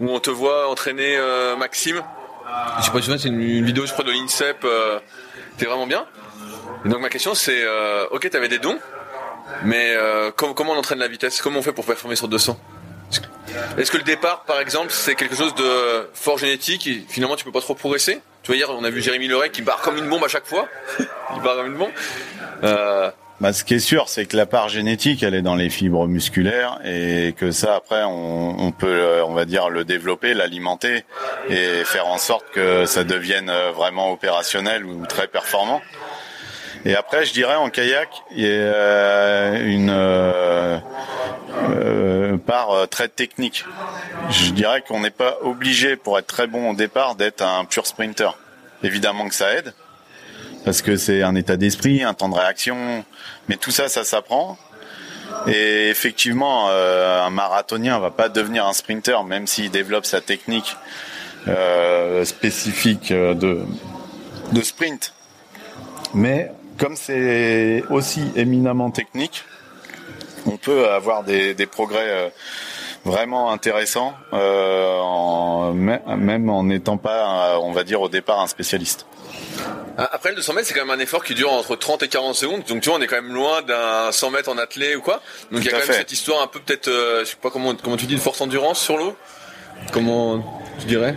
C: où on te voit entraîner Maxime. Je sais pas, c'est une, vidéo, je crois, de l'INSEP. T'es vraiment bien. Donc ma question, c'est, ok, t'avais des dons, mais comment on entraîne la vitesse? Comment on fait pour performer sur 200 est-ce que le départ, par exemple, c'est quelque chose de fort génétique et finalement tu peux pas trop progresser? Tu vois, hier, on a vu Jérémy Leray qui barre comme une bombe à chaque fois. Il barre comme une bombe.
B: Euh... Bah, ce qui est sûr, c'est que la part génétique, elle est dans les fibres musculaires et que ça, après, on, on peut, euh, on va dire, le développer, l'alimenter et faire en sorte que ça devienne euh, vraiment opérationnel ou très performant. Et après, je dirais en kayak, il y a euh, une euh, euh, part très technique. Je dirais qu'on n'est pas obligé pour être très bon au départ d'être un pur sprinter. Évidemment que ça aide parce que c'est un état d'esprit, un temps de réaction, mais tout ça, ça s'apprend. Et effectivement, un marathonien va pas devenir un sprinter, même s'il développe sa technique spécifique de, de sprint. Mais comme c'est aussi éminemment technique, on peut avoir des, progrès euh, vraiment intéressant, en, même en n'étant pas, on va dire au départ, un spécialiste.
C: Ah, après le 200 mètres, c'est quand même un effort qui dure entre 30 et 40 secondes. Donc tu vois, on est quand même loin d'un 100 mètres en athlée ou quoi. Donc il y a quand même cette histoire un peu peut-être, euh, je sais pas comment comment tu dis, de force endurance sur l'eau? Comment tu dirais?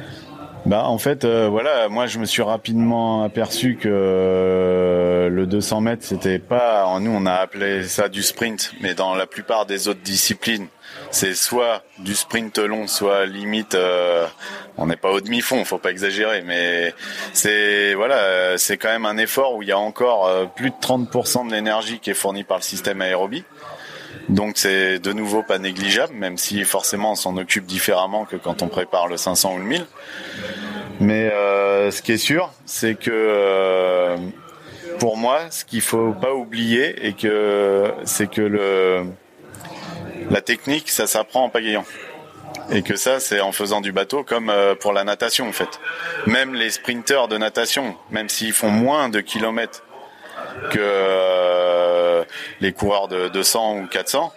B: Bah en fait euh, voilà moi je me suis rapidement aperçu que euh, le 200 mètres c'était pas nous on a appelé ça du sprint mais dans la plupart des autres disciplines c'est soit du sprint long soit limite euh, on n'est pas au demi-fond faut pas exagérer mais c'est voilà c'est quand même un effort où il y a encore plus de 30% de l'énergie qui est fournie par le système aérobie donc c'est de nouveau pas négligeable, même si forcément on s'en occupe différemment que quand on prépare le 500 ou le 1000. Mais euh, ce qui est sûr, c'est que euh, pour moi, ce qu'il faut pas oublier, et que c'est que le la technique, ça s'apprend en pagayant. Et que ça, c'est en faisant du bateau comme euh, pour la natation en fait. Même les sprinteurs de natation, même s'ils font moins de kilomètres que les coureurs de 200 ou 400,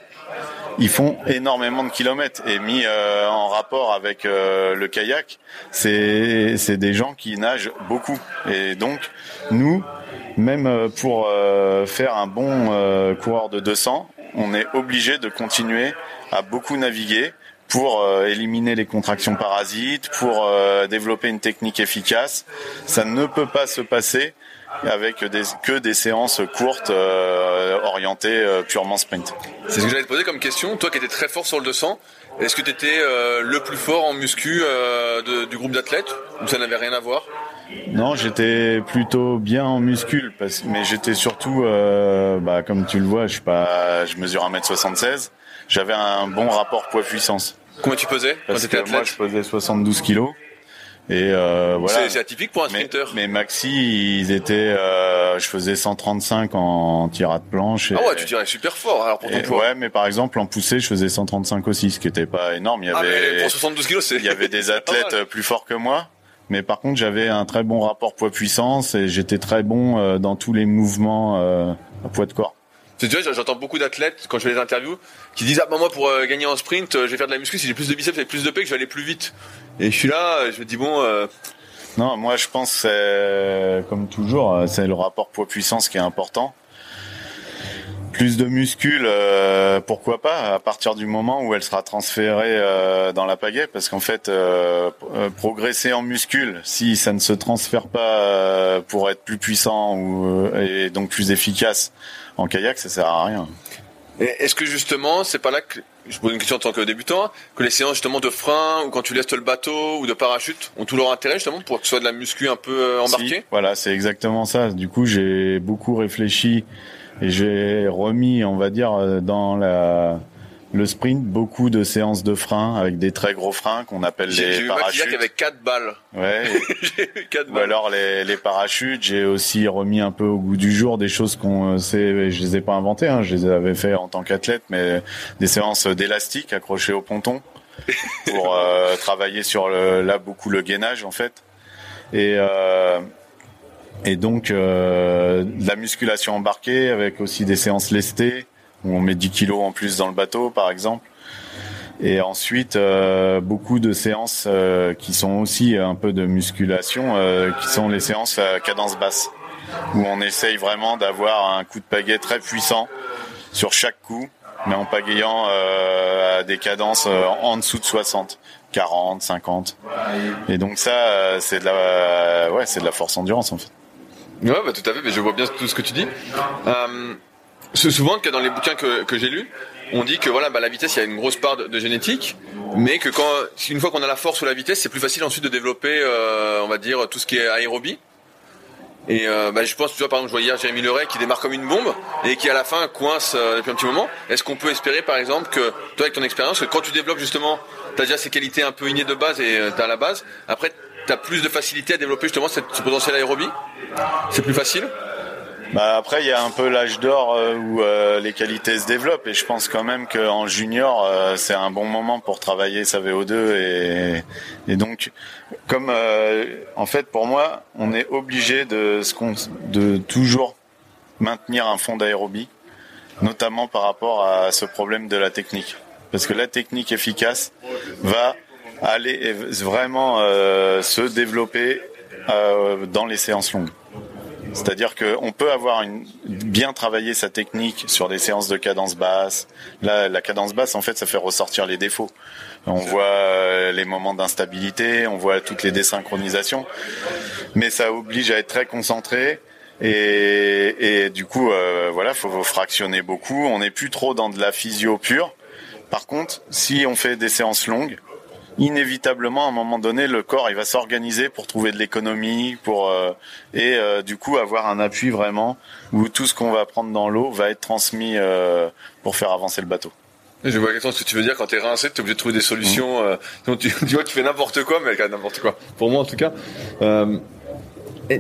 B: ils font énormément de kilomètres et mis euh, en rapport avec euh, le kayak, c'est c'est des gens qui nagent beaucoup et donc nous même euh, pour faire un bon coureur de 200, on est obligé de continuer à beaucoup naviguer pour éliminer les contractions parasites, pour développer une technique efficace. Ça ne peut pas se passer avec des, que des séances courtes euh, orientées euh, purement sprint.
C: C'est ce que j'allais te poser comme question. Toi qui étais très fort sur le 200, est-ce que tu étais euh, le plus fort en muscu du groupe d'athlètes ou ça n'avait rien à voir?
B: Non, j'étais plutôt bien en muscule, mais j'étais surtout, bah, comme tu le vois, je suis pas, je mesure 1m76. J'avais un bon rapport poids-puissance.
C: Combien tu pesais
B: Parce que moi, je pesais 72 kilos. Et euh, voilà.
C: C'est atypique pour un sprinter.
B: Mais, Maxi, ils étaient, euh, je faisais 135 en tirade planche.
C: Et, ah ouais, tu dirais super fort alors pour ton poids.
B: Ouais, mais par exemple en poussée, je faisais 135 aussi, ce qui était pas énorme. Il y
C: ah,
B: avait,
C: mais pour 72 kilos, c'est.
B: Il y avait des athlètes plus forts que moi. Mais par contre, j'avais un très bon rapport poids-puissance et j'étais très bon euh, dans tous les mouvements euh, à poids de corps.
C: J'entends beaucoup d'athlètes quand je fais des interviews qui disent ah bah moi pour euh, gagner en sprint, je vais faire de la muscu, si j'ai plus de biceps et plus de pecs, je vais aller plus vite. Et je suis là, je me dis bon. Euh...
B: Non, moi je pense c'est comme toujours, c'est le rapport poids-puissance qui est important. Plus de muscles, euh, pourquoi pas, à partir du moment où elle sera transférée euh, dans la pagaie, parce qu'en fait, euh, progresser en muscles, si ça ne se transfère pas pour être plus puissant ou et donc plus efficace en kayak, ça sert à rien.
C: Est-ce que justement, c'est pas là que je pose une question en tant que débutant, que les séances justement de frein ou quand tu laisses le bateau ou de parachute ont tout leur intérêt justement pour que ce soit de la muscu un peu euh, embarquée?
B: Voilà, c'est exactement ça. Du coup, j'ai beaucoup réfléchi et j'ai remis, on va dire, euh, dans la le sprint, beaucoup de séances de frein avec des très gros freins qu'on appelle les parachutes.
C: J'ai avec quatre balles.
B: Ouais. Ou alors les, les parachutes. J'ai aussi remis un peu au goût du jour des choses qu'on sait. Je les ai pas inventées. Hein, je les avais fait en tant qu'athlète, mais des séances d'élastique accrochées au ponton pour euh, travailler sur le, là beaucoup le gainage en fait. Et euh, et donc euh, la musculation embarquée avec aussi des séances lestées où on met 10 kilos en plus dans le bateau, par exemple. Et ensuite, euh, beaucoup de séances euh, qui sont aussi un peu de musculation, euh, qui sont les séances à cadence basse, où on essaye vraiment d'avoir un coup de pagaie très puissant sur chaque coup, mais en pagayant à des cadences en dessous de 60, 40, 50. Et donc ça, c'est de la, ouais, c'est de la force endurance en fait.
C: Ouais, bah, tout à fait. Mais je vois bien tout ce que tu dis. Souvent que dans les bouquins que, que j'ai lus, on dit que voilà, bah, la vitesse, il y a une grosse part de, génétique, mais que quand, une fois qu'on a la force ou la vitesse, c'est plus facile ensuite de développer, euh, on va dire, tout ce qui est aérobie. Et euh, bah, je pense, tu vois, par exemple, je vois hier Jérémy Leray qui démarre comme une bombe et qui à la fin coince euh, depuis un petit moment. Est-ce qu'on peut espérer, par exemple, que toi, avec ton expérience, que quand tu développes justement, tu as déjà ces qualités un peu innées de base et tu as la base, après, tu as plus de facilité à développer justement ce potentiel aérobie? C'est plus facile?
B: Bah après, il y a un peu l'âge d'or euh, où euh, les qualités se développent et je pense quand même qu'en junior, euh, c'est un bon moment pour travailler sa VO2 et, et donc, comme en fait pour moi, on est obligé de, de toujours maintenir un fond d'aérobie, notamment par rapport à ce problème de la technique. parce que la technique efficace va aller vraiment se développer dans les séances longues. C'est-à-dire qu'on peut avoir une, bien travailler sa technique sur des séances de cadence basse. Là, la cadence basse, en fait, ça fait ressortir les défauts. On voit euh, les moments d'instabilité, on voit toutes les désynchronisations, mais ça oblige à être très concentré. Et, et du coup, euh, voilà, faut fractionner beaucoup. On n'est plus trop dans de la physio pure. Par contre, si on fait des séances longues, inévitablement à un moment donné le corps il va s'organiser pour trouver de l'économie pour euh, et euh, du coup avoir un appui vraiment où tout ce qu'on va prendre dans l'eau va être transmis euh, pour faire avancer le bateau.
C: Je vois exactement ce que tu veux dire quand t'es rincé, t'es obligé de trouver des solutions. Mmh. tu, vois, tu fais n'importe quoi, mais n'importe quoi. Pour moi, en tout cas.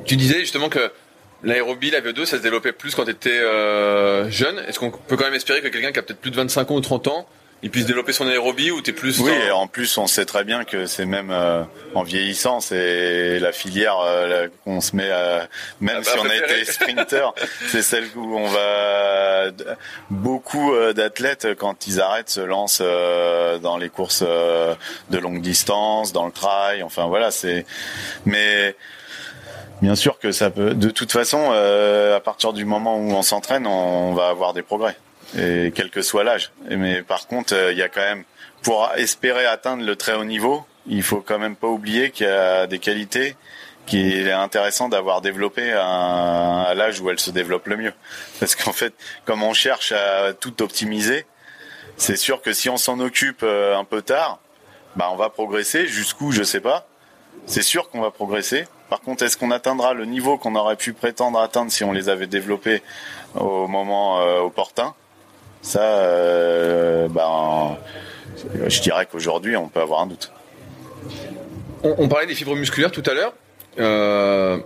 C: tu disais justement que l'aérobie, la VO2, ça se développait plus quand t'étais jeune. Est-ce qu'on peut quand même espérer que quelqu'un qui a peut-être plus de 25 ans ou 30 ans il puisse développer son aérobie ou t'es plus
B: Oui, et en plus on sait très bien que c'est même euh, en vieillissant, c'est la filière euh, qu'on se met à, même ah, si on a été sprinter, c'est celle où on va beaucoup euh, d'athlètes quand ils arrêtent se lancent dans les courses de longue distance, dans le trail, enfin voilà, c'est mais Bien sûr que ça peut. De toute façon, à partir du moment où on s'entraîne, on va avoir des progrès et quel que soit l'âge. Mais par contre, euh, il y a quand même, pour espérer atteindre le très haut niveau, il faut quand même pas oublier qu'il y a des qualités qu'il est intéressant d'avoir développé à, l'âge où elles se développent le mieux. Parce qu'en fait, comme on cherche à tout optimiser, c'est sûr que si on s'en occupe euh, un peu tard, bah on va progresser. Jusqu'où, je sais pas. C'est sûr qu'on va progresser. Par contre, est-ce qu'on atteindra le niveau qu'on aurait pu prétendre atteindre si on les avait développés au moment euh, opportun? Ça, euh, ben, je dirais qu'aujourd'hui, on peut avoir un doute.
C: On, parlait des fibres musculaires tout à l'heure. Euh,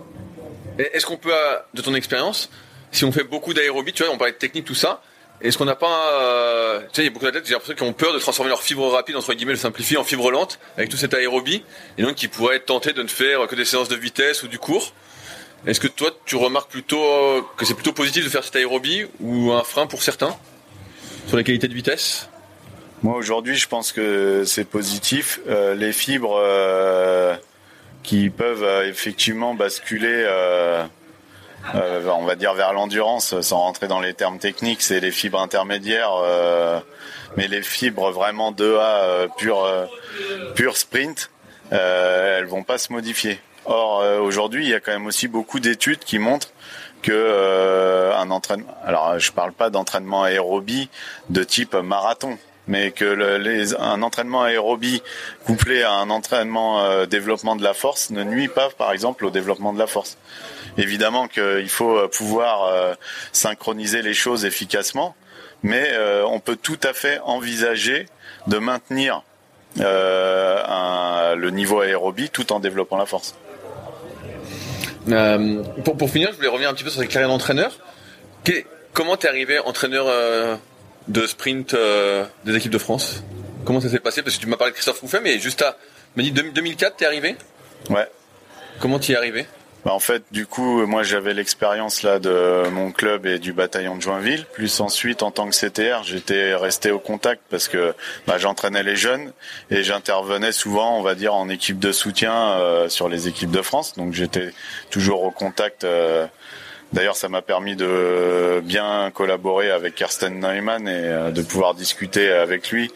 C: est-ce qu'on peut, de ton expérience, si on fait beaucoup d'aérobie, tu vois, on parlait de technique, tout ça, est-ce qu'on n'a pas, euh, tu sais, il y a beaucoup d'athlètes, j'ai l'impression qui ont peur de transformer leur fibre rapide, entre guillemets, le simplifier en fibre lente, avec tout cet aérobie, et donc qui pourraient être tentés de ne faire que des séances de vitesse ou du court. Est-ce que toi, tu remarques plutôt que c'est plutôt positif de faire cette aérobie ou un frein pour certains? Sur la qualité de vitesse
B: Moi aujourd'hui je pense que c'est positif. Euh, les fibres euh, qui peuvent euh, effectivement basculer on va dire vers l'endurance sans rentrer dans les termes techniques, c'est les fibres intermédiaires mais les fibres vraiment 2A pure pure sprint, elles vont pas se modifier. Or aujourd'hui, il y a quand même aussi beaucoup d'études qui montrent que euh, un entraînement. Alors, je parle pas d'entraînement aérobie de type marathon, mais que un entraînement aérobie couplé à un entraînement euh, développement de la force ne nuit pas, par exemple, au développement de la force. Évidemment qu'il faut euh, pouvoir synchroniser les choses efficacement, mais on peut tout à fait envisager de maintenir le niveau aérobie tout en développant la force.
C: Euh, pour, pour finir, je voulais revenir un petit peu sur ta carrière d'entraîneur. Comment t'es arrivé entraîneur euh, de sprint euh, des équipes de France? Comment ça s'est passé? Parce que tu m'as parlé de Christophe Rouffet, mais juste à... Dit 2004, t'es arrivé?
B: Ouais.
C: Comment t'y es arrivé?
B: Bah, en fait, du coup, moi j'avais l'expérience là de mon club et du bataillon de Joinville. Plus ensuite, en tant que CTR, j'étais resté au contact parce que bah, j'entraînais les jeunes et j'intervenais souvent, on va dire, en équipe de soutien euh, sur les équipes de France. Donc j'étais toujours au contact. Euh, d'ailleurs, ça m'a permis de bien collaborer avec Karsten Neumann et euh, de pouvoir discuter avec lui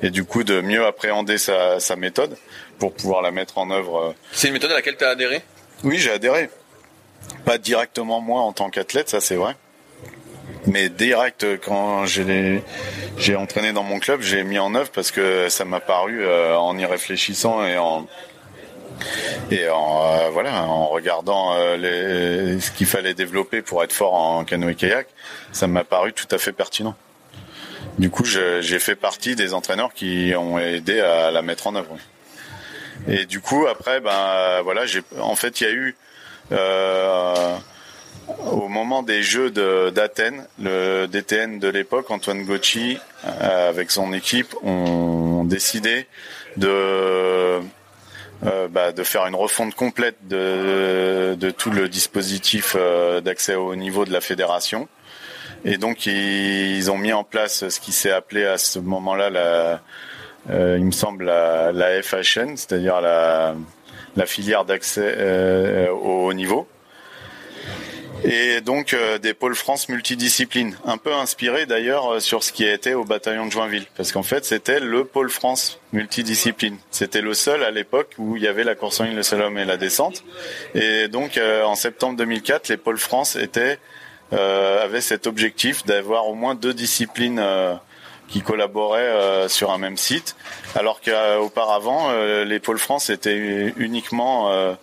B: et du coup de mieux appréhender sa, sa méthode pour pouvoir la mettre en œuvre.
C: C'est une méthode à laquelle tu as adhéré?
B: Oui, j'ai adhéré. Pas directement moi en tant qu'athlète, ça c'est vrai. Mais direct quand j'ai entraîné dans mon club, j'ai mis en œuvre parce que ça m'a paru euh, en y réfléchissant et en euh, regardant euh, ce qu'il fallait développer pour être fort en canoë kayak, ça m'a paru tout à fait pertinent. Du coup, j'ai fait partie des entraîneurs qui ont aidé à la mettre en œuvre. Et du coup, après, ben voilà, j'ai en fait, il y a eu euh, au moment des Jeux d'Athènes, le DTN de l'époque, Antoine Gauchi, euh, avec son équipe, ont décidé de euh, bah, de faire une refonte complète de, de tout le dispositif d'accès au niveau de la fédération. Et donc ils, ont mis en place ce qui s'est appelé à ce moment-là la, euh, il me semble la, FHN, c'est-à-dire la, filière d'accès euh, au haut niveau et donc euh, des pôles France multidisciplines, un peu inspiré d'ailleurs euh, sur ce qui a été au bataillon de Joinville, parce qu'en fait c'était le pôle France multidiscipline. C'était le seul à l'époque où il y avait la course en ligne, le slalom et la descente. Et donc euh, en septembre 2004, les pôles France avaient cet objectif d'avoir au moins deux disciplines qui collaboraient sur un même site, alors qu'auparavant les pôles France étaient uniquement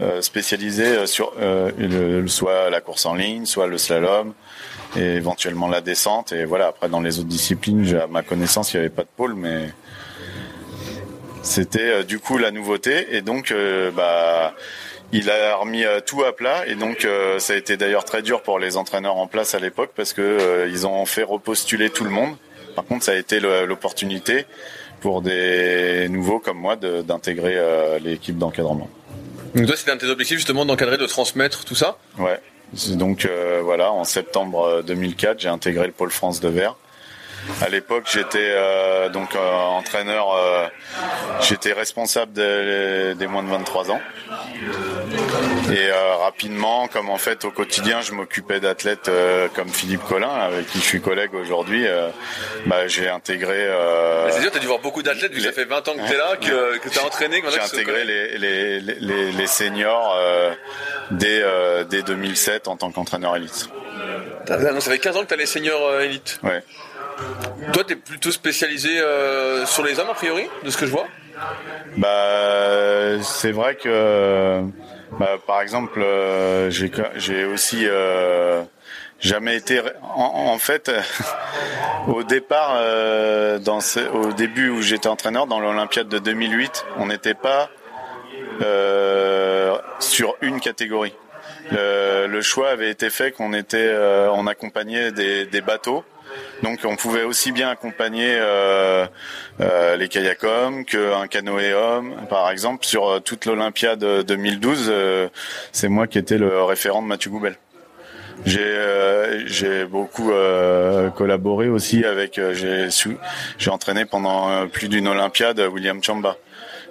B: euh, spécialisé euh, sur euh, soit la course en ligne, soit le slalom, et éventuellement la descente. Et voilà, après dans les autres disciplines, à ma connaissance, il n'y avait pas de pôle, mais c'était du coup la nouveauté. Et donc, bah, il a remis tout à plat. Et donc, ça a été d'ailleurs très dur pour les entraîneurs en place à l'époque parce que ils ont fait repostuler tout le monde. Par contre, ça a été l'opportunité pour des nouveaux comme moi d'intégrer l'équipe d'encadrement.
C: Donc toi, c'était un de tes objectifs justement d'encadrer, de transmettre tout ça?
B: Ouais. Donc euh, voilà, en septembre 2004, euh, j'ai intégré le pôle France de Verre. À l'époque, j'étais euh, donc euh, entraîneur, euh, j'étais responsable des moins de 23 ans. Et rapidement, comme en fait au quotidien, je m'occupais d'athlètes comme Philippe Collin, avec qui je suis collègue aujourd'hui, bah, j'ai intégré.
C: C'est sûr, tu as dû voir beaucoup d'athlètes, vu que ça fait 20 ans que tu es là, que, que tu as entraîné.
B: J'ai intégré les, les, les, les, seniors dès, dès 2007 en tant qu'entraîneur élite.
C: ça fait 15 ans que tu as les seniors élite
B: Ouais.
C: Toi, tu es plutôt spécialisé euh, sur les hommes, a priori, de ce que je vois?
B: Bah, c'est vrai que, bah, par exemple, euh, j'ai aussi euh, jamais été. En, fait, au départ, dans au début où j'étais entraîneur dans l'Olympiade de 2008, on n'était pas sur une catégorie. Le, choix avait été fait qu'on était, on accompagnait des, des bateaux donc on pouvait aussi bien accompagner euh, euh, les kayakums qu'un canoë homme, par exemple. Sur euh, toute l'Olympiade 2012, c'est moi qui étais le référent de Mathieu Goubel. J'ai beaucoup collaboré aussi avec j'ai j'ai entraîné pendant plus d'une Olympiade William Chamba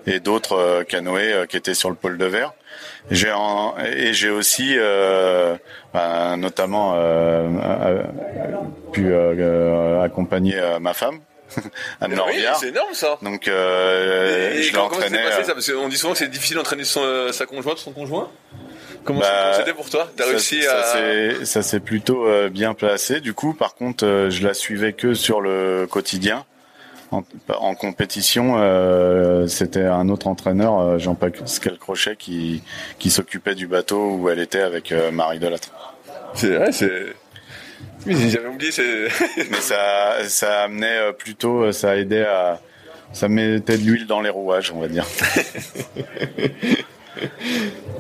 B: et d'autres canoës qui étaient sur le pôle de verre. J'ai et j'ai aussi euh, bah, notamment euh, euh pu euh, accompagner ma femme.
C: Anne oui, c'est énorme ça.
B: Donc euh, et, je l'entraînais.
C: ça? Parce qu'on dit souvent que c'est difficile d'entraîner sa conjointe, son conjoint. Comment bah, c'était pour toi? T'as réussi
B: à ça s'est plutôt bien placé. Du coup, par contre, je la suivais que sur le quotidien en, compétition, euh, c'était un autre entraîneur, euh, Jean-Pascal Crochet, qui, qui s'occupait du bateau où elle était avec euh, Marie Delattre.
C: C'est vrai, c'est. J'avais oublié.
B: Mais ça, ça amenait plutôt, ça a aidé à, ça mettait de l'huile dans les rouages, on va dire.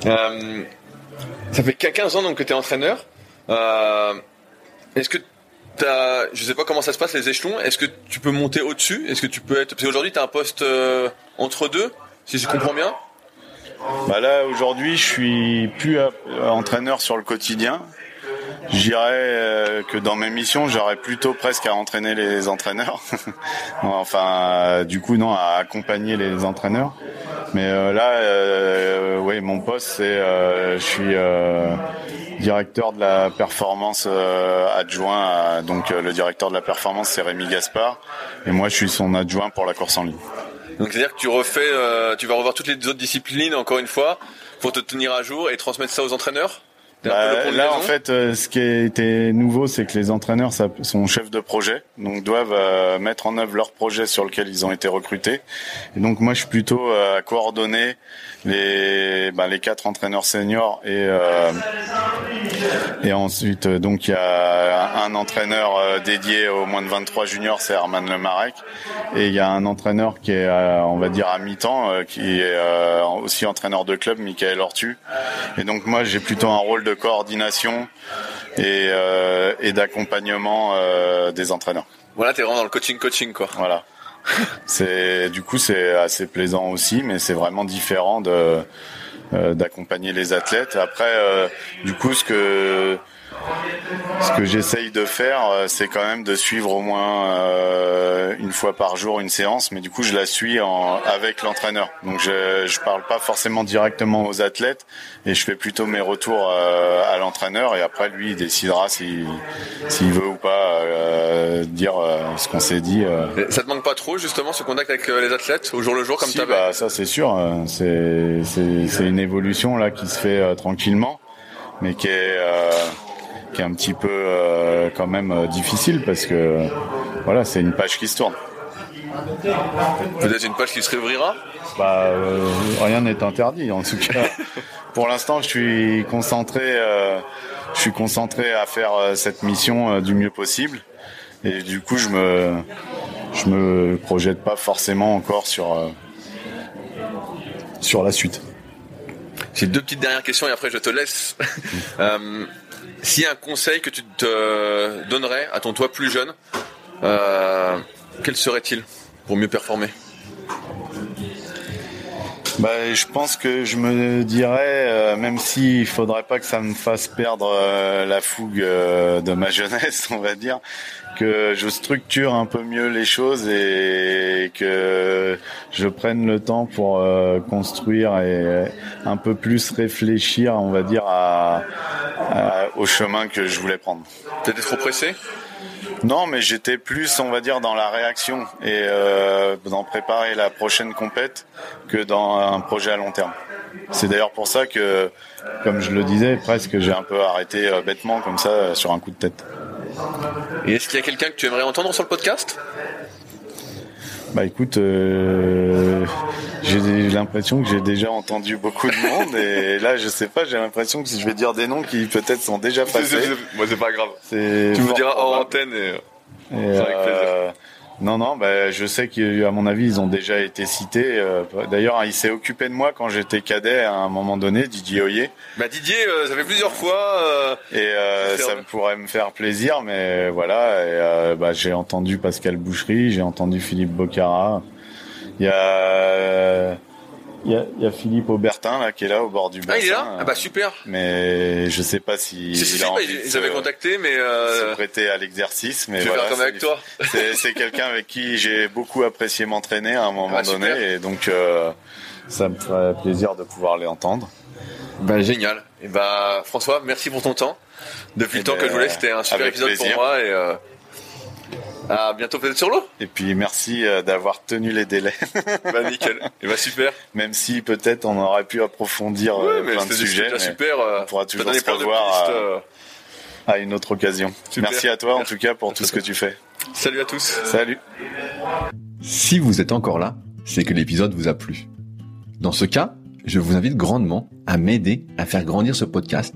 C: ça fait 15 ans donc que tu es entraîneur. Est-ce que T'as, je sais pas comment ça se passe les échelons. Est-ce que tu peux monter au-dessus? Est-ce que tu peux être Parce qu'aujourd'hui, tu as un poste euh, entre deux, si je comprends bien.
B: Bah là, aujourd'hui, je suis plus entraîneur sur le quotidien. Je dirais euh, que dans mes missions, j'aurais plutôt presque à entraîner les entraîneurs. enfin, du coup, non, à accompagner les entraîneurs. Mais euh, là, oui, mon poste, c'est, je suis directeur de la performance euh, adjoint. donc euh, le directeur de la performance c'est Rémi Gaspard et moi je suis son adjoint pour la course en ligne.
C: Donc c'est-à-dire que tu refais, euh, tu vas revoir toutes les autres disciplines encore une fois pour te tenir à jour et transmettre ça aux entraîneurs?
B: Bah, là, en fait, ce qui été nouveau, c'est que les entraîneurs sont chefs de projet, donc doivent mettre en œuvre leur projet sur lequel ils ont été recrutés. Et donc moi, je suis plutôt à coordonner les bah, les quatre entraîneurs seniors et euh, et ensuite donc il y a un entraîneur euh, dédié aux moins de 23 juniors c'est Herman Lemarec et il y a un entraîneur qui est euh, on va dire à mi-temps qui est aussi entraîneur de club Michael Ortu et donc moi j'ai plutôt un rôle de coordination et et d'accompagnement des entraîneurs.
C: Voilà, t'es vraiment dans le coaching coaching quoi.
B: Voilà c'est du coup c'est assez plaisant aussi, mais c'est vraiment différent de d'accompagner les athlètes. Après, du coup, ce que ce que j'essaye de faire, euh, c'est quand même de suivre au moins euh, une fois par jour une séance, mais du coup je la suis en, avec l'entraîneur. Donc je je parle pas forcément directement aux athlètes et je fais plutôt mes retours euh, à l'entraîneur et après lui il décidera s'il s'il veut ou pas dire ce qu'on s'est dit.
C: Ça te manque pas trop justement ce contact avec les athlètes au jour le jour comme
B: si, bah, ça c'est sûr, c'est c'est une évolution là qui se fait tranquillement, mais qui est qui est un petit peu euh, quand même euh, difficile parce que voilà, c'est une page qui se tourne.
C: Peut-être une page qui se réouvrira
B: Bah euh, rien n'est interdit en tout cas. Pour l'instant, je suis concentré je suis concentré à faire cette mission du mieux possible et du coup, je me je me projette pas forcément encore sur sur la suite.
C: J'ai deux petites dernières questions et après je te laisse. S'il y a un conseil que tu te donnerais à ton toi plus jeune, euh, quel serait-il pour mieux performer?
B: Bah, je pense que je me dirais, euh, même s'il faudrait pas que ça me fasse perdre euh, la fougue de ma jeunesse, on va dire, que je structure un peu mieux les choses et que je prenne le temps pour construire et un peu plus réfléchir, on va dire, à, au chemin que je voulais prendre.
C: T'étais trop pressé?
B: Non, mais j'étais plus, on va dire, dans la réaction et euh, dans préparer la prochaine compète que dans un projet à long terme. C'est d'ailleurs pour ça que, comme je le disais, presque j'ai un peu arrêté euh, bêtement comme ça sur un coup de tête.
C: Et est-ce qu'il y a quelqu'un que tu aimerais entendre sur le podcast?
B: Bah écoute, euh, j'ai l'impression que j'ai déjà entendu beaucoup de monde et là je sais pas, j'ai l'impression que si je vais dire des noms qui peut-être sont déjà passés.
C: Moi c'est pas grave. Tu me diras hors antenne et, et avec plaisir.
B: Non, non, bah, je sais qu'à mon avis, ils ont déjà été cités. Euh, d'ailleurs, il s'est occupé de moi quand j'étais cadet à un moment donné, Didier Oyer.
C: Bah, Didier, euh, ça fait plusieurs fois. Euh,
B: et ça pourrait me faire plaisir, mais voilà. Bah, j'ai entendu Pascal Boucherie, j'ai entendu Philippe Bocara. Il y a il y, a, Philippe Aubertin là qui est là au bord du bassin.
C: Ah il est là Ah bah super.
B: Mais je sais pas si.
C: Si, si, il ils avaient contacté mais. Euh...
B: Se prêter à l'exercice mais.
C: Je
B: voilà,
C: faire comme avec toi.
B: C'est quelqu'un avec qui j'ai beaucoup apprécié m'entraîner à un moment ah, donné et donc euh, ça me ferait plaisir de pouvoir les entendre.
C: Bah génial. Et bah François merci pour ton temps. Depuis le temps que je voulais c'était un super épisode pour moi et. Euh... À bientôt peut-être sur l'eau.
B: Et puis merci euh, d'avoir tenu les délais.
C: bah nickel. Et bah super.
B: Même si peut-être on aurait pu approfondir euh, plein de sujets.
C: Mais super. Euh,
B: on pourra toujours se revoir à, une autre occasion. Merci à toi en tout cas pour tout ce que tu fais.
C: Salut à tous.
B: Salut.
A: Si vous êtes encore là, c'est que l'épisode vous a plu. Dans ce cas, je vous invite grandement à m'aider à faire grandir ce podcast